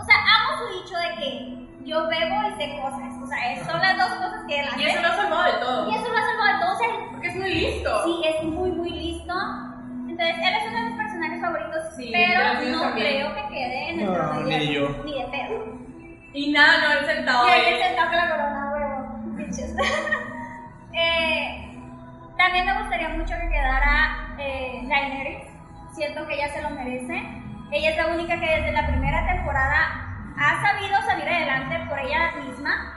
o sea, amo su dicho de que yo bebo y sé cosas. O sea, es- son las dos cosas que él hace. Y eso lo ha salvado de todo. Y eso lo ha salvado de todo. O sea, Porque es muy listo. Sí, es muy, muy listo. Entonces, él es uno de mis personajes favoritos, Sí, pero no también. creo que quede en el No, trono de ni yo. Ni de pedo. Y nada, no he sentado Y ahí. ahí se toca la corona, huevo. Bitches. [LAUGHS] eh, también me gustaría mucho que quedara eh, Daenerys. Siento que ella se lo merece. Ella es la única que desde la primera temporada ha sabido salir adelante por ella misma.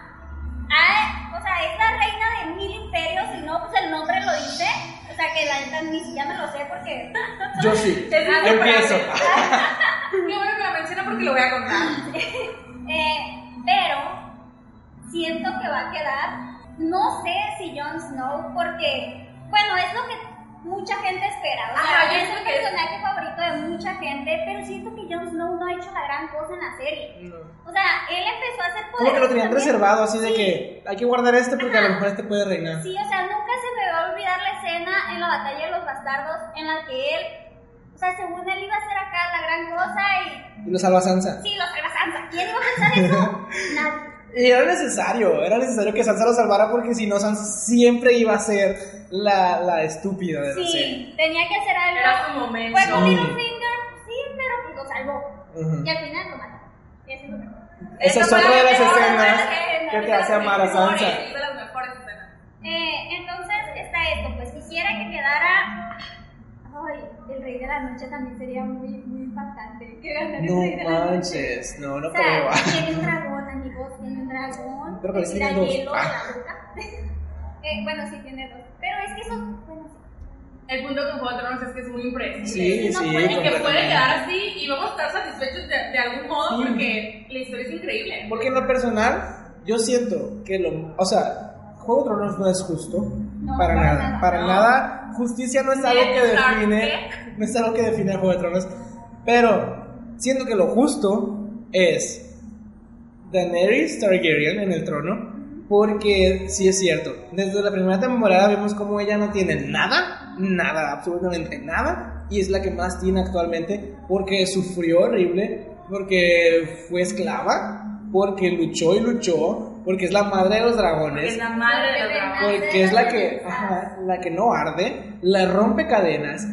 Ha- o sea, es la reina de mil imperios y no, pues el nombre lo dice. O sea, que la neta ni siquiera me lo sé porque... [LAUGHS] Yo sí. Es Yo empiezo. Qué bueno que lo menciona porque lo voy a contar. [LAUGHS] Eh, pero siento que va a quedar. No sé si Jon Snow, porque, bueno, es lo que mucha gente espera. O sea, Ajá, yo es el que es- personaje favorito de mucha gente, pero siento que Jon Snow no ha hecho la gran cosa en la serie. O sea, él empezó a hacer Como que lo tenían también. reservado, así de Sí. que hay que guardar este porque a lo mejor este puede reinar. Sí, o sea, nunca se me va a escena en la batalla de los bastardos en la que él, o sea, según él iba a hacer acá la gran cosa y Y lo salva Sansa. sí, lo salva Sansa. ¿Quién iba a pensar eso? [LAUGHS] Nadie. Y era necesario, era necesario que Sansa lo salvara porque si no, Sansa siempre iba a ser la, la estúpida de la serie. Sí, tenía que hacer algo. Era su momento. Fue con Sí. Littlefinger, sí, pero pues lo salvó. Y al final lo mató. Eso es lo mejor. Esa es otra de las escenas escena, que te hace amar a Sansa. de las mejores escenas. Eh, entonces está esto, pues quisiera que quedara. Ay, el rey de la noche también sería muy, muy impactante. Que ganara el No rey de la noche. manches, no, no O creo. sea, tiene un dragón, amigos, tiene un dragón. Pero que parece que tira dos. hielo de Ah. la [LAUGHS] boca. Eh, bueno, sí tiene dos. Pero es que eso, bueno, El punto con Juego de Tronos es que es muy impredecible. Sí, no sí, Y que puede quedar así y vamos a estar satisfechos de, de algún modo Sí. porque la historia es increíble. Porque en lo personal, yo siento que lo. O sea, Juego de Tronos no es justo. No, para, para nada. nada. Para No. nada. Justicia no es algo que define. No es algo que define a Juego de Tronos. Pero siento que lo justo es Daenerys Targaryen en el trono. Porque sí es cierto. Desde la primera temporada vemos como ella no tiene nada. Nada, absolutamente nada. Y es la que más tiene actualmente. Porque sufrió horrible. Porque fue esclava. Porque luchó y luchó. Porque es la madre de los Porque dragones es la madre de los Porque dragones. porque es la que, ajá, la que no arde, la rompe cadenas.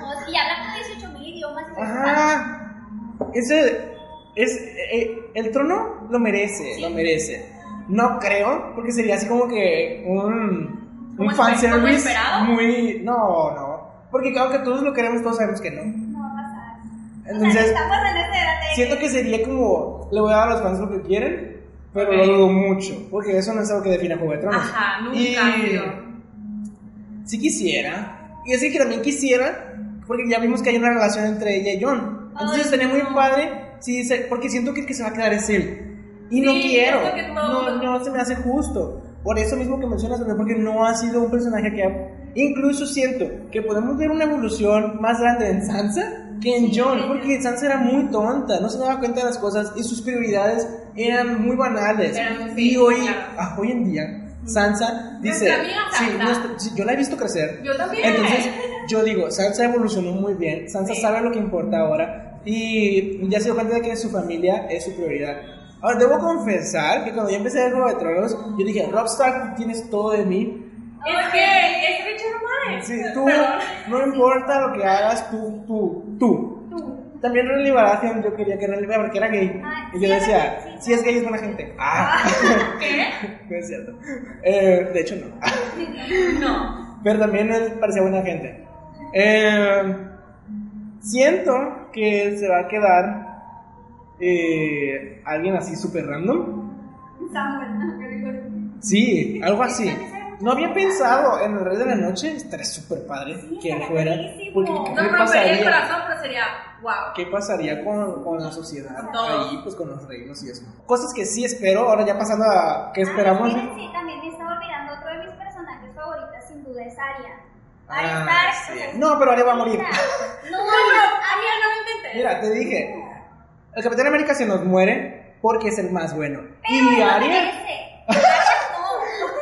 oh, y habla con 18 mil idiomas. Ajá. Ese es eh, el trono lo merece, lo merece. No creo, porque sería así como que un ¿Como un fanservice esperado? muy no, no, porque claro que todos lo queremos, todos sabemos que no. No va a pasar. o sea, Entonces, estamos en siento que sería como le voy a dar a los fans lo que quieren, pero lo Ok. dudo mucho, porque eso no es algo que define Juego de Tronos. Ajá, nunca Y- si quisiera. Y así que también quisiera, porque ya vimos que hay una relación entre ella y John. Entonces Ay, muy no. padre, sí, porque siento que el que se va a quedar es él. Y no Sí, quiero, lo que todo- no, no se me hace justo. Por eso mismo que mencionas, porque no ha sido un personaje que ha... Incluso siento que podemos ver una evolución más grande en Sansa que en Sí, John, porque Sansa era muy tonta, no se daba cuenta de las cosas y sus prioridades eran muy banales. Sí, y hoy, claro. ah, hoy en día, Sansa dice... Sí, nuestra- sí, yo la he visto crecer. Yo también. Entonces, [LAUGHS] yo digo, Sansa evolucionó muy bien, Sansa sabe lo que importa ahora y ya se dio cuenta de que su familia es su prioridad. Ahora, debo confesar que cuando yo empecé a ver Juego de Tronos, yo dije, Rockstar, tú tienes todo de mí. Es que es Richard Román. Sí, tú, Perdón. no importa lo que hagas, tú, tú, tú. Tú. También Renly Baratheon, yo quería que Renly Baratheon, porque era gay. Ay, y yo decía, sí. si es gay es buena gente. Ah, [LAUGHS] ¿Qué? no es cierto. Eh, de hecho, no. [LAUGHS] No. Pero también él parecía buena gente. Eh, siento que se va a quedar eh, alguien así súper random. Samuel. Sí, algo así. No había pensado en el Rey de la Noche. Estaría súper padre Sí, que fuera. Porque No ¿qué rompería el pasaría? corazón, pero sería wow. ¿Qué pasaría con, con la sociedad? Ahí, pues con los reinos y eso. Cosas que sí espero. Ahora ya pasando a. ¿Qué esperamos? Ah, sí, también me estaba olvidando otro de mis personajes favoritos, sin duda es. Ah, sí. o sea, No, pero Arya va a morir. [LAUGHS] No, No, Amiga, no me intentes. Mira, te dije. El Capitán América se nos muere porque es el más bueno. pero y no. [LAUGHS]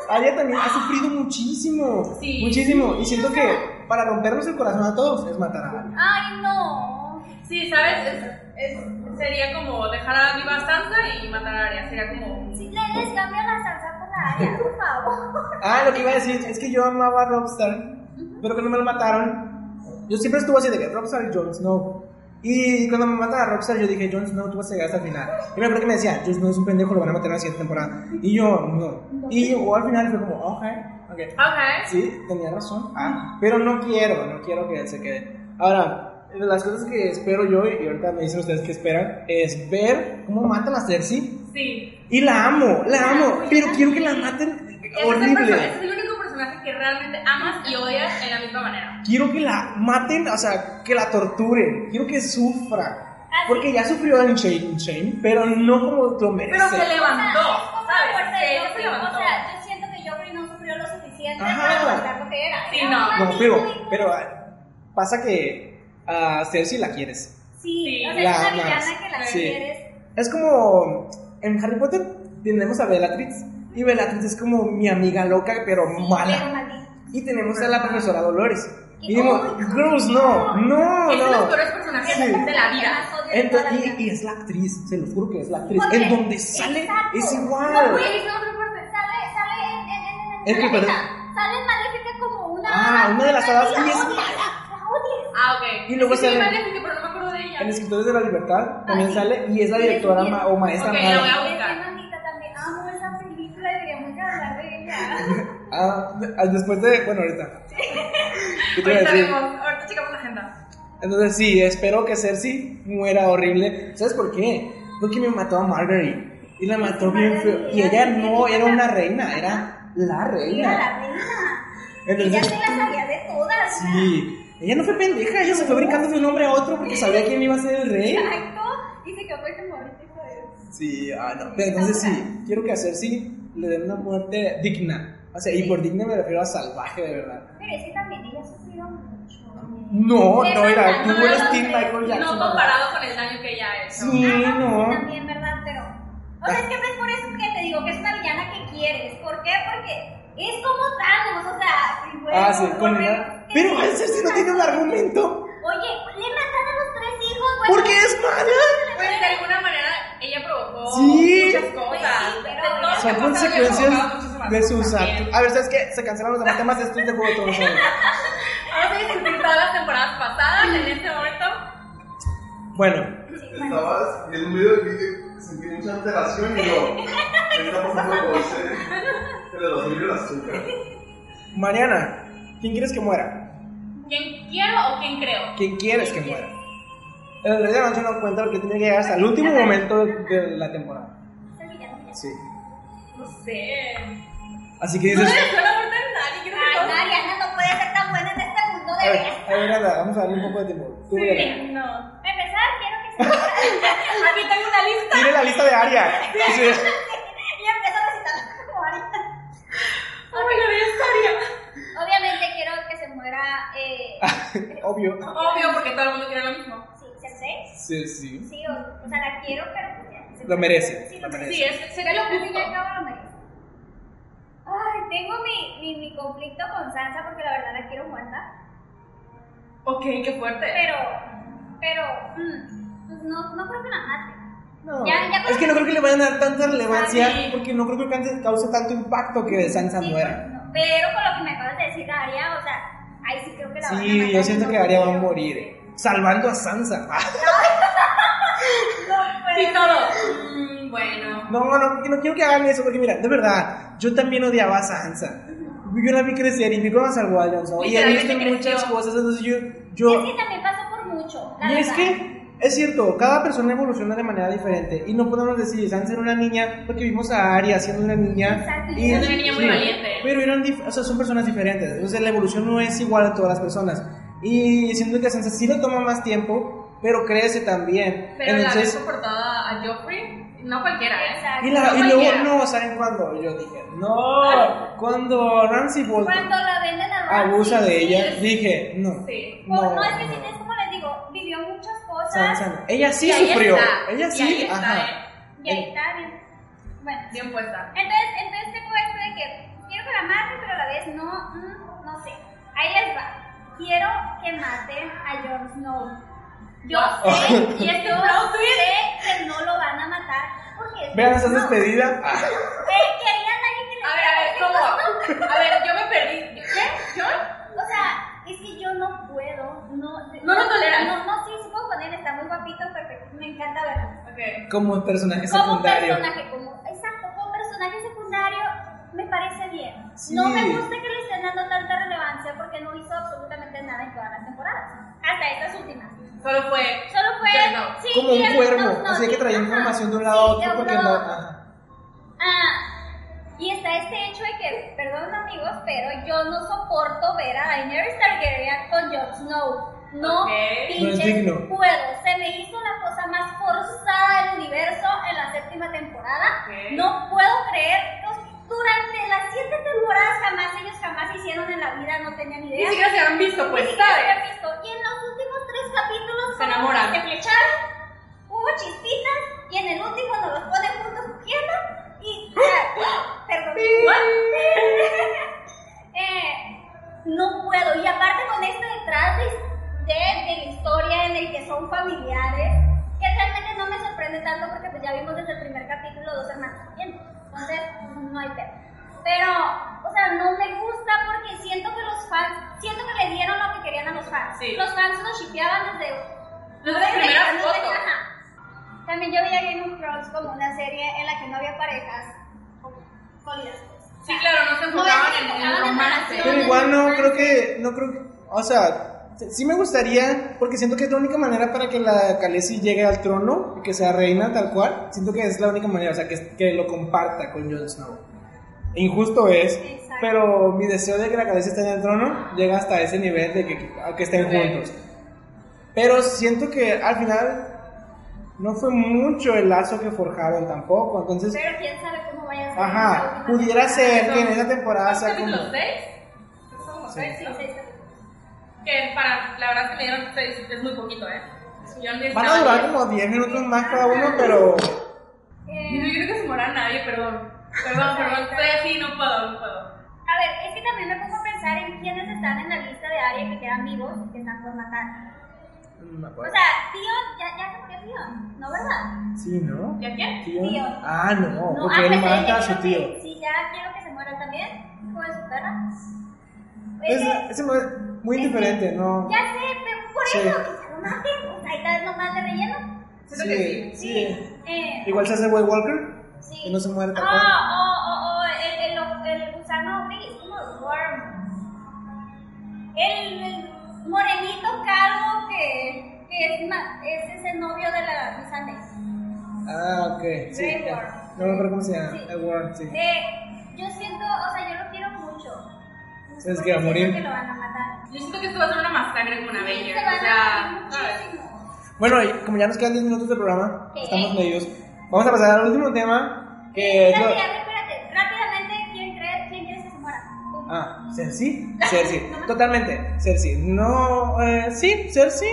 Arya también ha sufrido muchísimo. Sí. Muchísimo. Y siento que para rompernos el corazón a todos es matar a Arya. Ay, no. Sí, ¿sabes? Es- es- sería como dejar a viva Sansa y matar a Arya. Sería como. Si le les cambio la salsa por la Arya, por favor. [LAUGHS] Ah, lo que iba a decir es que yo amaba a Rockstar, pero cuando me lo mataron, yo siempre estuve así de que Rockstar y Jon Snow. Y cuando me matan a Rockstar, yo dije, Jon Snow, tú vas a llegar hasta el final. Y me acuerdo que me decía, Jon Snow es un pendejo, lo van a matar en la siguiente temporada. Y yo, no. Y llegó al final y fue como, ok, ok. Ok. Sí, tenía razón. Ah, pero no quiero, no quiero que él se quede. Ahora, las cosas que espero yo, y ahorita me dicen ustedes que esperan, es ver cómo matan a Cersei. Sí. Y la amo, la amo, pero quiero que la maten horrible. Que realmente amas y odias en la misma manera. Quiero que la maten, o sea, que la torturen. Quiero que sufra. Así. Porque ya sufrió en Shame, Shame, pero no como lo merece. Pero se levantó. O sea, ¿sabes? se levantó. O sea, yo siento que Joffrey no sufrió lo suficiente Ajá. para aguantar lo que era. Sí, no. No, pero, pero ah, pasa que a Cersei la quieres. Sí, Sí, o sea, la es una amas. villana que la Sí. quieres. Es como en Harry Potter tenemos a Bellatrix y Bellatrix es como mi amiga loca pero mala. y tenemos a la profesora Dolores. Y ¡Ay, digo, no! no, no, Es de los no. peores personajes Sí. de la vida. Y, vida. y es la actriz, se los juro que es la actriz. Porque- En donde sale Exacto. es No, igual. güey, no, no, no, sale, sale en, en, en, en ¿En qué, Maléfica. perdón? Sale en Maléfica como una... Ah, una de las hadas, y es mala. Ah, ok. Y luego Es que sí, sale- Maléfica, pero no me acuerdo de ella. En Escritores de la Libertad también Ay, sale y es la directora sí, ma- o maestra Ok, la voy a Es buscar. bonita también. Amo esa película, deberíamos de hablar de ella. Ah, ah, después de. Bueno, ahorita. ¿Qué te iba a Ahorita vemos, ahorita checamos la agenda. Entonces, sí, espero que Cersei muera horrible. ¿Sabes por qué? Porque me mató a Marguerite. Y la mató bien feo. Y ella no era una reina, era la Era reina. la reina. Ella Entonces, se la sabía de todas. sí. Ella no fue pendeja, ella se fue brincando de un hombre a otro porque sabía quién iba a ser el rey. Exacto. Y se quedó con hijo de- Sí, ah, no. Pero entonces sí, quiero que Cersei le den una muerte digna. O sea, y por digna me refiero a salvaje, de verdad. Pero es que también ella sufrió mucho. No, no era. Tú no, eres no, Team Michael Jackson. No comparado con el daño que ella ha hecho. Sí, Ah, no, no. sí, también, ¿verdad? Pero. O sea, es que es por eso que te digo que es una villana que quieres. ¿Por qué? Porque es como Thanos, o sea, y bueno, Ah, sí, con corre- una... ¿qué Pero? Cersei no tiene un argumento. Oye, le matan a los tres hijos, bueno. Porque es mala. Pues de alguna manera ella provocó Sí. muchas cosas. Sí, pero todo Son consecuencias de sus actos. A ver, ¿sabes qué? Se cancelaron los demás temas de de Juego ahora. [LAUGHS] Vamos a discutir todas las temporadas pasadas en este momento. Bueno, Estabas viendo un video y que sentí mucha alteración y yo, [LAUGHS] ¿qué está pasando con ese? Se le subió el azúcar. Mariana, ¿quién quieres que muera? ¿Quién quiero o quién creo? ¿Quién quieres que muera? El rey de la noche no cuenta porque tiene que llegar hasta el último momento de, la temporada. Es el villano, villano. Sí. No sé. Así que No dices. le deseo la muerte Ay, Mariana no puede ser tan buena en este mundo A de ver, veras. a ver, anda, vamos a darle un poco de tiempo. Tú. Sí, no. Para empezar, quiero que se [LAUGHS] Aquí tengo una lista. Tiene la lista de Aria. Sí. [LAUGHS] Y empieza a recitar como ahorita. Oh, la vida estaría. Obviamente quiero que se muera. Eh, [LAUGHS] Obvio. Obvio, porque todo el mundo quiere lo mismo. sí. Sí, sí. Sí, o, o sea, la quiero, pero. pues se Lo merece, Sí, lo merece. Sí, es, sería lo justo. al cabo lo merece. Ay, tengo mi, mi, mi conflicto con Sansa porque la verdad la quiero muerta. Ok, qué fuerte. Pero. Pero. mm, pues no, no creo que la mate. No, Ya- ya es que no creo que le vayan a dar tanta relevancia Sí. porque no creo que cause- cause tanto impacto que Sansa Sí, muera. Pues. Pero con lo que me acabas de decir, Aria, o sea, ahí sí creo que la van a Sí, yo siento que Arya va a morir. Salvando a Sansa. [LAUGHS] No puede Sí, todo. Mm, bueno. No, no, no quiero que hagan eso porque mira, de verdad, yo también odiaba a Sansa. Yo la vi crecer y vi cómo salvó a Jon Snow. Y he visto muchas creció. cosas, entonces yo... Y yo es que también pasó por mucho. La y es verdad. que, es cierto, cada persona evoluciona de manera diferente. Y no podemos decir, Sansa era una niña porque vimos a Arya siendo una niña. Exacto, y- una niña muy valiente. Pero eran dif- o sea, son personas diferentes. Entonces la evolución no es igual a todas las personas. Y siento que Sansa sí le toma más tiempo, pero crece también. Pero la Entonces, soportada a Joffrey, no cualquiera, ¿eh? Exacto. y, la- no y luego, cualquiera. no, ¿saben cuándo? Yo dije, no, cuando Ramsey Bolton Cuando la venden a Ramsay, abusa de sí, ella, es- dije, no. Sí. No, No, no, es que no. sí, es como digo, vivió muchas cosas. No. Ella sí Y ahí sufrió. está, Ella y sí, ahí está, ajá. ¿eh? Y ahí está bien. Bueno, Bien puesta. entonces, entonces tengo esto de que quiero que la maten, pero a la vez no, mm, no sé. Ahí les va. Quiero que maten a Jon Snow. Yo sé, [LAUGHS] Y es que yo sé que no lo van a matar. Porque Vean, estás Snow. despedida. Ah. [LAUGHS] Eh, querían a alguien que les A ver, a ver, ¿cómo? A ver, yo me perdí. ¿Qué? ¿John? O sea, es que yo no puedo, no... No lo toleras. No, no, sí, sí puedo con él, está muy guapito, perfecto, me encanta verlo. Como personaje Como secundario. personaje, como, exacto, como personaje secundario, me parece bien. Sí. No me gusta que le estén dando tanta relevancia porque no hizo absolutamente nada en todas las temporadas, hasta estas últimas. Solo fue. Solo fue... Sí, Como un cuervo. no, no, Así que traía información de un lado a Sí, otro porque no. Ah, y está este hecho de que, perdón amigos, pero yo no soporto ver a Daenerys Targaryen con Jon Snow. No Ok. No es pinches digno. puedo. Se me hizo la cosa más forzada del universo en la séptima temporada. Ok. No puedo creer. pues, Durante las siete temporadas jamás ellos jamás hicieron en la vida, no tenían Ni idea. siquiera se han visto, pues, Ni siquiera se ¿sabes? había visto. Y en los últimos tres capítulos Se enamoran. Se flecharon, hubo chispitas y en el último nos los ponen juntos cogiendo y, perdón. [LAUGHS] eh, no puedo. Y aparte con este detrás de, de, la historia en el que son familiares, que realmente no me sorprende tanto porque pues ya vimos desde el primer capítulo dos hermanos. Entonces, no hay pedo. Pero, o sea, no me gusta porque siento que los fans, siento que le dieron lo que querían a los fans. Sí. Los fans nos shipeaban desde... Desde, desde, desde, desde también yo veía Game of Thrones como una serie en la que no había parejas sólidas. Sí, claro, no se enfocaban en, en el romance. Pero igual no creo que, no creo que, o sea, sí me gustaría, porque siento que es la única manera para que la Khaleesi llegue al trono y que sea reina tal cual. Siento que es la única manera, o sea, que, que lo comparta con Jon Snow. Injusto es, Exacto. pero mi deseo de que la Khaleesi esté en el trono llega hasta ese nivel de que, que estén juntos. Pero siento que al final no fue mucho el lazo que forjaron tampoco, entonces, Pero quién sabe cómo vaya a ser. ajá, esta pudiera ser que en esa temporada ¿Cuántos sea como... capítulos? ¿Seis? Sí. seis, Sí, ¿no? seis. Que para, la verdad que me dieron seis, es muy poquito, ¿eh? No Van a durar como 10 minutos más cada uno, pero Eh, Yo creo que se muera nadie, perdón. Perdón, perdón, [LAUGHS] estoy así, no puedo, no puedo. A ver, es que también me pongo a pensar en quiénes están en la lista de Arya que quedan vivos y que están por matar. No me O acuerdo. sea, Theon, ya, ya se murió Theon, ¿no verdad? Sí, ¿no? ¿Ya quién? ¿Tío? Tío. Ah, no, porque ah, él mata a su tío. que- Sí, ya quiero que se muera también, como de su perra. Es, Ese- es muy- muy es diferente, que- ¿no? Ya sé, pero por Sí. eso, que se lo maten. O sea, ahí está nomás de relleno. Que sí. sí. Eh, Igual se hace White Walker sí. y no se muere tal Oh, oh, oh, oh, el, el, el gusano gris, como worm. El, el morenito calvo que, que es, ma- es ese novio de la Missandei. Ah, ok. Sí. No me acuerdo cómo se llama. Sí. El Worm, sí. Eh, yo siento, o sea, yo lo quiero mucho. ¿Sabes Porque que va a morir? que lo van a matar. Yo siento que esto va a ser una masacre con Sí, Avengers. se van O sea. Bueno, como ya nos quedan 10 minutos de programa, Sí. estamos medios. Vamos a pasar al último tema. Que es lo- Espérate. Rápidamente, ¿quién crees, quién quieres que se muera? Ah, Cersei. Cersei. Totalmente. Cersei. No, eh, sí, Cersei.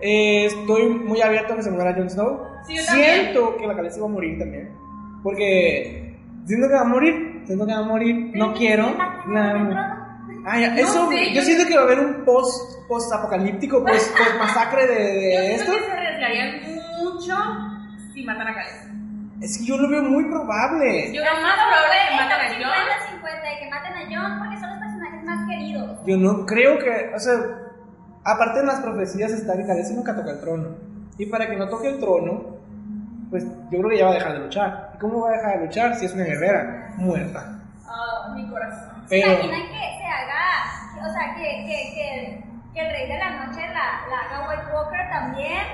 Eh, estoy muy abierto a que se muera Jon Snow. Sí, yo también. siento que la Khaleesi va a morir también. Porque siento que va a morir. Siento que va a morir. No quiero. trono. Ah, ya, No eso, sé, yo siento que va a haber un post, post apocalíptico, [LAUGHS] post, post masacre de, de Yo esto. siento que se arriesgarían mucho si matan a Khaleesi. Es que yo lo veo muy probable. Yo creo más probable que Es maten a Jon. 50-50 y que maten a John porque son los personajes más queridos. Yo no creo que, o sea, aparte en las profecías está que Khaleesi nunca toca el trono. Y para que no toque el trono, pues yo creo que ya va a dejar de luchar. ¿Y cómo va a dejar de luchar si es una guerrera muerta? Ah, mi corazón. ¿Se Pero, imaginan que se haga, o sea, que, que, que, que el rey de la noche la, la haga White Walker también?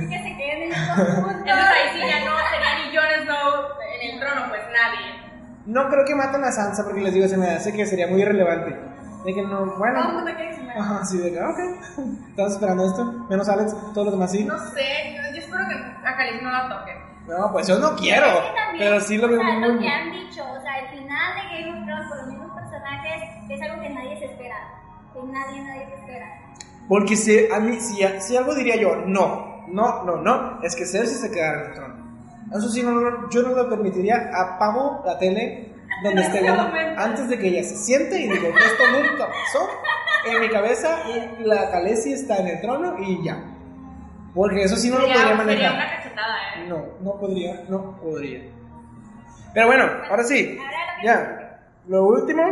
Y que se queden ellos juntos. [LAUGHS] Entonces ahí sí ya no sería ni Jon Snow en el trono, pues nadie. No creo que maten a Sansa porque les digo, se me hace que sería muy irrelevante. De que no, Todo el bueno. mundo quiere que se muera. Ajá, sí, de que, ok. [LAUGHS] Estamos esperando esto. Menos Alex, todos los demás sí. No sé, yo, espero que a Khaleesi no la toque. No, pues yo no quiero. Es que también, Pero sí lo veo o sea, lo muy. que han dicho, o sea, el final de Game of Thrones por los mismos personajes es algo que nadie se espera. Que nadie, nadie se espera. Porque si, a mí, si, si algo diría yo, no, no, no, no, es que Cersei se quedara en el trono. Eso sí, no, no, yo no lo permitiría. Apago la tele donde [LAUGHS] esté viendo antes de que ella se siente y digo, esto nunca pasó. En mi cabeza, y la Khaleesi está en el trono y ya. Porque eso sí no lo Sería- podría Sería manejar. una cachetada, ¿eh? No, no podría, no podría. Pero bueno, ahora sí, lo ya. Lo último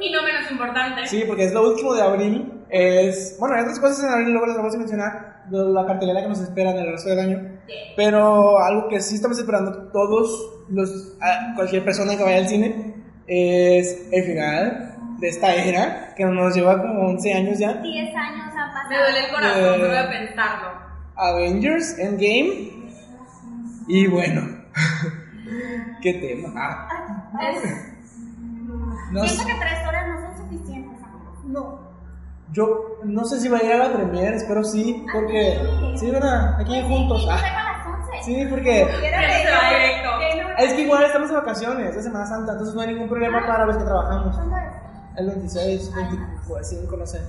Y no menos importante. Sí, porque es lo último de abril. Es, bueno, hay otras cosas en abril, luego las vamos a mencionar, la cartelera que nos espera en el resto del año. Pero algo que sí estamos esperando todos, los, a- cualquier persona que vaya al cine, es el final de esta era, que nos lleva como 11 años ya. 10 años han pasado. Me duele el corazón Eh. solo de pensarlo. Avengers Endgame. Y bueno, [LAUGHS] qué tema. Ah, Es- no Siento sé. que 3 horas no son. No. Yo no sé si va a ir a la premiere, espero sí, porque sí, ¿verdad? Aquí juntos. Ah, salgo a las 11. sí, porque es que igual estamos de vacaciones de Semana Santa, entonces no hay ningún problema para los que trabajamos. ¿Cuándo es? El 26, 25, no sé.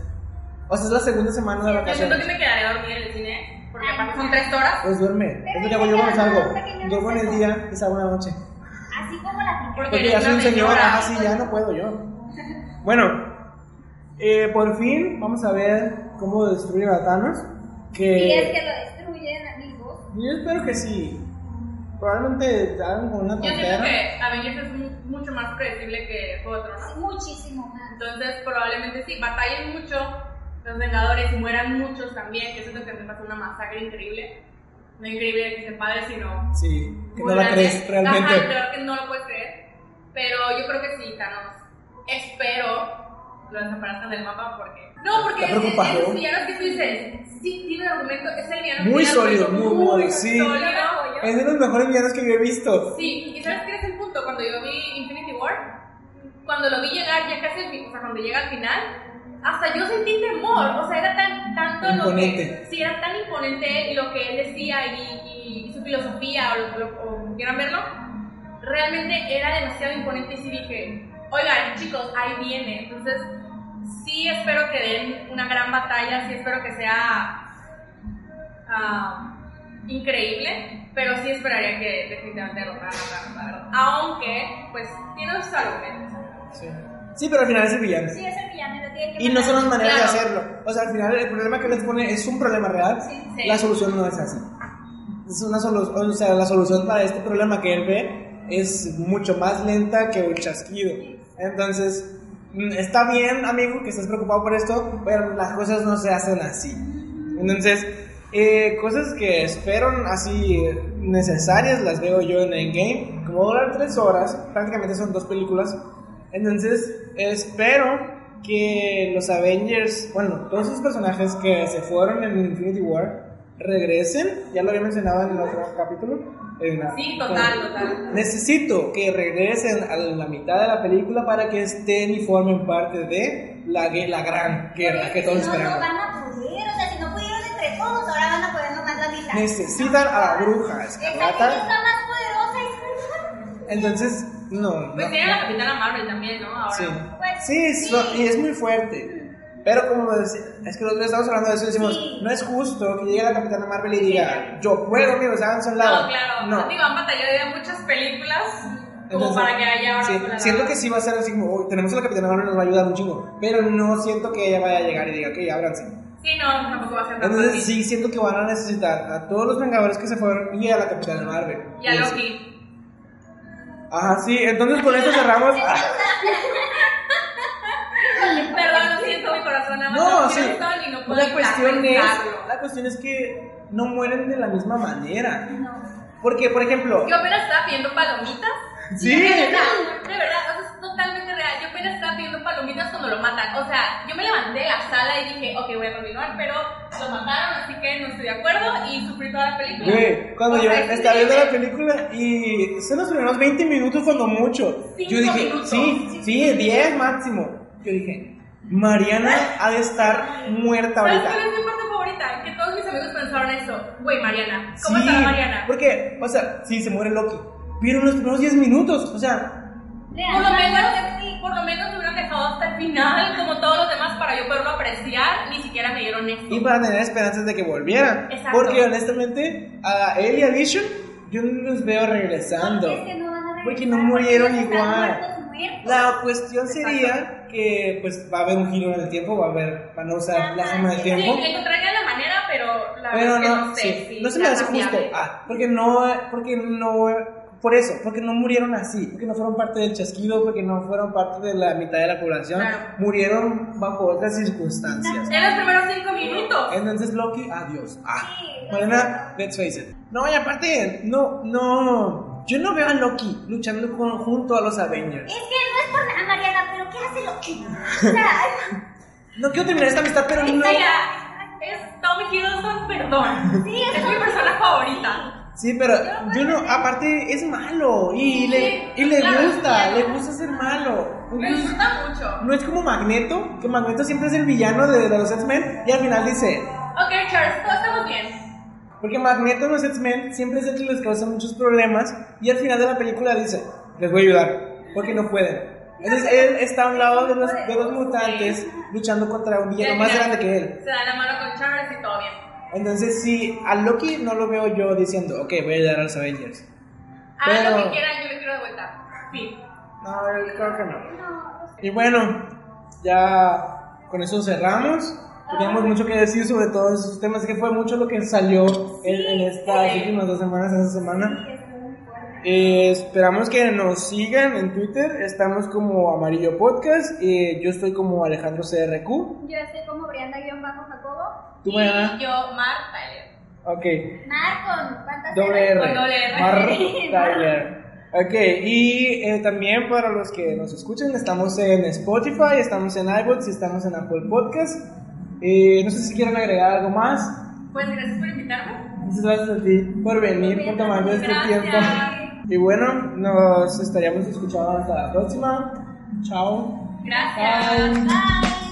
O sea, es la segunda semana de Yo siento que vacaciones. me quedaré a dormir en el cine, porque aparte son tres horas. Pues duerme. Es lo que hago yo cuando salgo. Duermo en el día y salgo en la noche. Así como la Porque ya soy un señor, señora. así ya no puedo yo. [LAUGHS] Bueno, eh, por fin vamos a ver cómo destruir a Thanos. Si es Que que lo destruyen, amigos. yo espero que sí. probablemente hagan con una Yo siento tontera. que Avengers es mu- mucho más predecible que Juego de Tronos. Muchísimo más. Entonces, probablemente sí, batallen mucho los Vengadores y mueran muchos también, que siento que se pasó una masacre increíble. No increíble que se padre, sino Sí, que no la crees realmente. Ajá, claro que no lo puedes creer. Pero yo creo que sí, Thanos. Espero lo desaparezcan del mapa porque. No, porque Está es, preocupado. es, es villano que tú dices, sí, tiene el argumento, es el villano que Muy sólido, muy bueno, sí. sólido. Es de los mejores villanos que yo he visto. Sí, y ¿sabes qué es el punto? Cuando yo vi Infinity War, cuando lo vi llegar ya casi o sea, cuando llega al final, hasta yo sentí temor, o sea, era tan, tanto lo que, Imponente. sí, era tan imponente y lo que él decía y, y su filosofía, o, lo- o como quieran verlo, realmente era demasiado imponente y sí dije, oigan, chicos, ahí viene, entonces sí espero que den una gran batalla, sí espero que sea ah, increíble, pero sí esperaría que definitivamente derrotaran a Thanos, la verdad. Aunque, pues, tiene sus argumentos. Sí. Sí, pero al final es el villano. Sí, es el villano, que Y no son las maneras Claro. de hacerlo. O sea, al final el problema que les pone es un problema real. Sí, sí. La solución no es así. Es una solución, o sea, la solución para este problema que él ve es mucho más lenta que un chasquido. Entonces, mm, está bien, amigo, que estés preocupado por esto, pero las cosas no se hacen así. Entonces, eh, cosas que espero así necesarias las veo yo en Endgame. Como durar tres horas, prácticamente son dos películas. Entonces, espero que los Avengers, bueno, todos esos personajes que se fueron en Infinity War regresen. Ya lo había mencionado en el otro capítulo. Sí, total, total. Necesito que regresen a la mitad de la película para que estén y formen parte de la, la gran guerra que todos Si no, no esperamos. van a poder, o sea, si no pudieron entre todos, ahora van a poder nomás la mitad. Necesitan a la bruja Esa niña escarlata. está más poderosa y Entonces, no. Pues no. tiene a la Capitana Marvel también, ¿no? Ahora. Sí. Pues, Sí, sí. so- y es muy fuerte. Pero como decía, es que nosotros estamos hablando de eso y decimos, Sí. no es justo que llegue la Capitana Marvel y diga, yo puedo, amigos, háganse a un No, claro. No. Digo, han batallado en muchas películas como Entonces, para que haya ahora sí, una siento que sí va a ser así como, "Uy, tenemos a la Capitana Marvel, nos va a ayudar un chingo. Pero no siento que ella vaya a llegar y diga, ok, ábranse. Sí, no, tampoco va a ser tan Entonces fácil. sí siento que van a necesitar a todos los Vengadores que se fueron y a la Capitana Marvel. Y a Loki. Ajá, sí, entonces con eso cerramos. [LAUGHS] Perdón, corazón. nada más No, sí. y no puedo La cuestión es, la cuestión es que no mueren de la misma manera. No. Porque, por ejemplo, Yo apenas estaba pidiendo palomitas. Sí. De verdad, de verdad, o sea, es totalmente real. Yo apenas estaba pidiendo palomitas cuando lo matan. O sea, yo me levanté de la sala y dije, ok, voy a continuar, pero lo mataron, así que no estoy de acuerdo y sufrí toda la película. güey, cuando O yo sea, estaba viendo la película y son los primeros 20 minutos cuando mucho. Cinco Yo dije, minutos. sí, sí, 10 máximo. Yo dije, Mariana ha de estar muerta ¿Sabes ahorita. cuál es mi parte favorita? Que todos mis amigos pensaron eso. Güey, Mariana, ¿cómo Sí, está Mariana? porque, o sea, sí, se muere Loki. Pero en los primeros 10 minutos, o sea, Por lo menos, por lo menos me hubieran dejado hasta el final, como todos los demás, para yo poderlo apreciar. Ni siquiera me dieron esto. y para tener esperanzas de que volviera. Exacto. Porque honestamente, a él y a Vision, yo no los veo regresando. Porque es que no van a regresar, Porque no murieron porque están igual. Muertos. La cuestión sería que pues va a haber un giro en el tiempo, va a haber, van a usar la gema del Sí, tiempo. Sí, encontraría la manera, pero la Pero verdad no, no sé. sí, si no se me hace justo. Ah, porque no, porque no, por eso, porque no murieron así, porque no fueron parte del chasquido, porque no fueron parte de la mitad de la población, Claro. murieron bajo otras circunstancias. En los primeros cinco minutos. Entonces Loki, adiós. Ah, Sí, Mariana, let's face it. No, y aparte, no, no, yo no veo a Loki luchando con- junto a los Avengers. Es que no es por nada, Mariana, pero ¿qué hace Loki? [LAUGHS] O sea, No quiero terminar esta amistad, pero no. Mira, es Tommy Hiddleston, perdón. Sí, es es mi persona favorita. Sí, pero yo no, aparte es malo y le, y le claro, gusta, claro. le gusta ser malo. Me gusta mucho. no es como Magneto, que Magneto siempre es el villano de, de los X-Men y al final dice, Ok, Charles, todos estamos bien. Porque Magneto en los X-Men siempre es el que les causa muchos problemas y al final de la película dice, les voy a ayudar, porque no pueden. Entonces él está a un lado de los, de los mutantes luchando contra un villano más grande que él. Se da la mano con Charles y todo bien. Entonces sí, a Loki no lo veo yo diciendo, ok, voy a ayudar a los Avengers. Pero- lo que quieran, yo le quiero de vuelta. Fin. No, creo que no. no, Y bueno, ya con eso cerramos. Teníamos mucho que decir sobre todos esos temas, que fue mucho lo que salió en, en estas Sí. últimas dos semanas, en esa semana. Eh, esperamos que nos sigan en Twitter. Estamos como Amarillo Podcast. Eh, yo estoy como Alejandro CRQ. Yo estoy como Brianda-Jacobo. ¿Tú, y yo, Mar Tyler. Ok. Mar con Doble R. Con doble R. Mar Tyler. [LAUGHS] Ok, y eh, también para los que nos escuchan, estamos en Spotify, estamos en iBooks y estamos en Apple Podcast. Eh, no sé si quieren agregar algo más. Pues gracias por invitarme. Muchas gracias a ti por venir, por tomar este tiempo. Y bueno, nos estaríamos escuchando hasta la próxima. Chao. Gracias. Bye. Bye.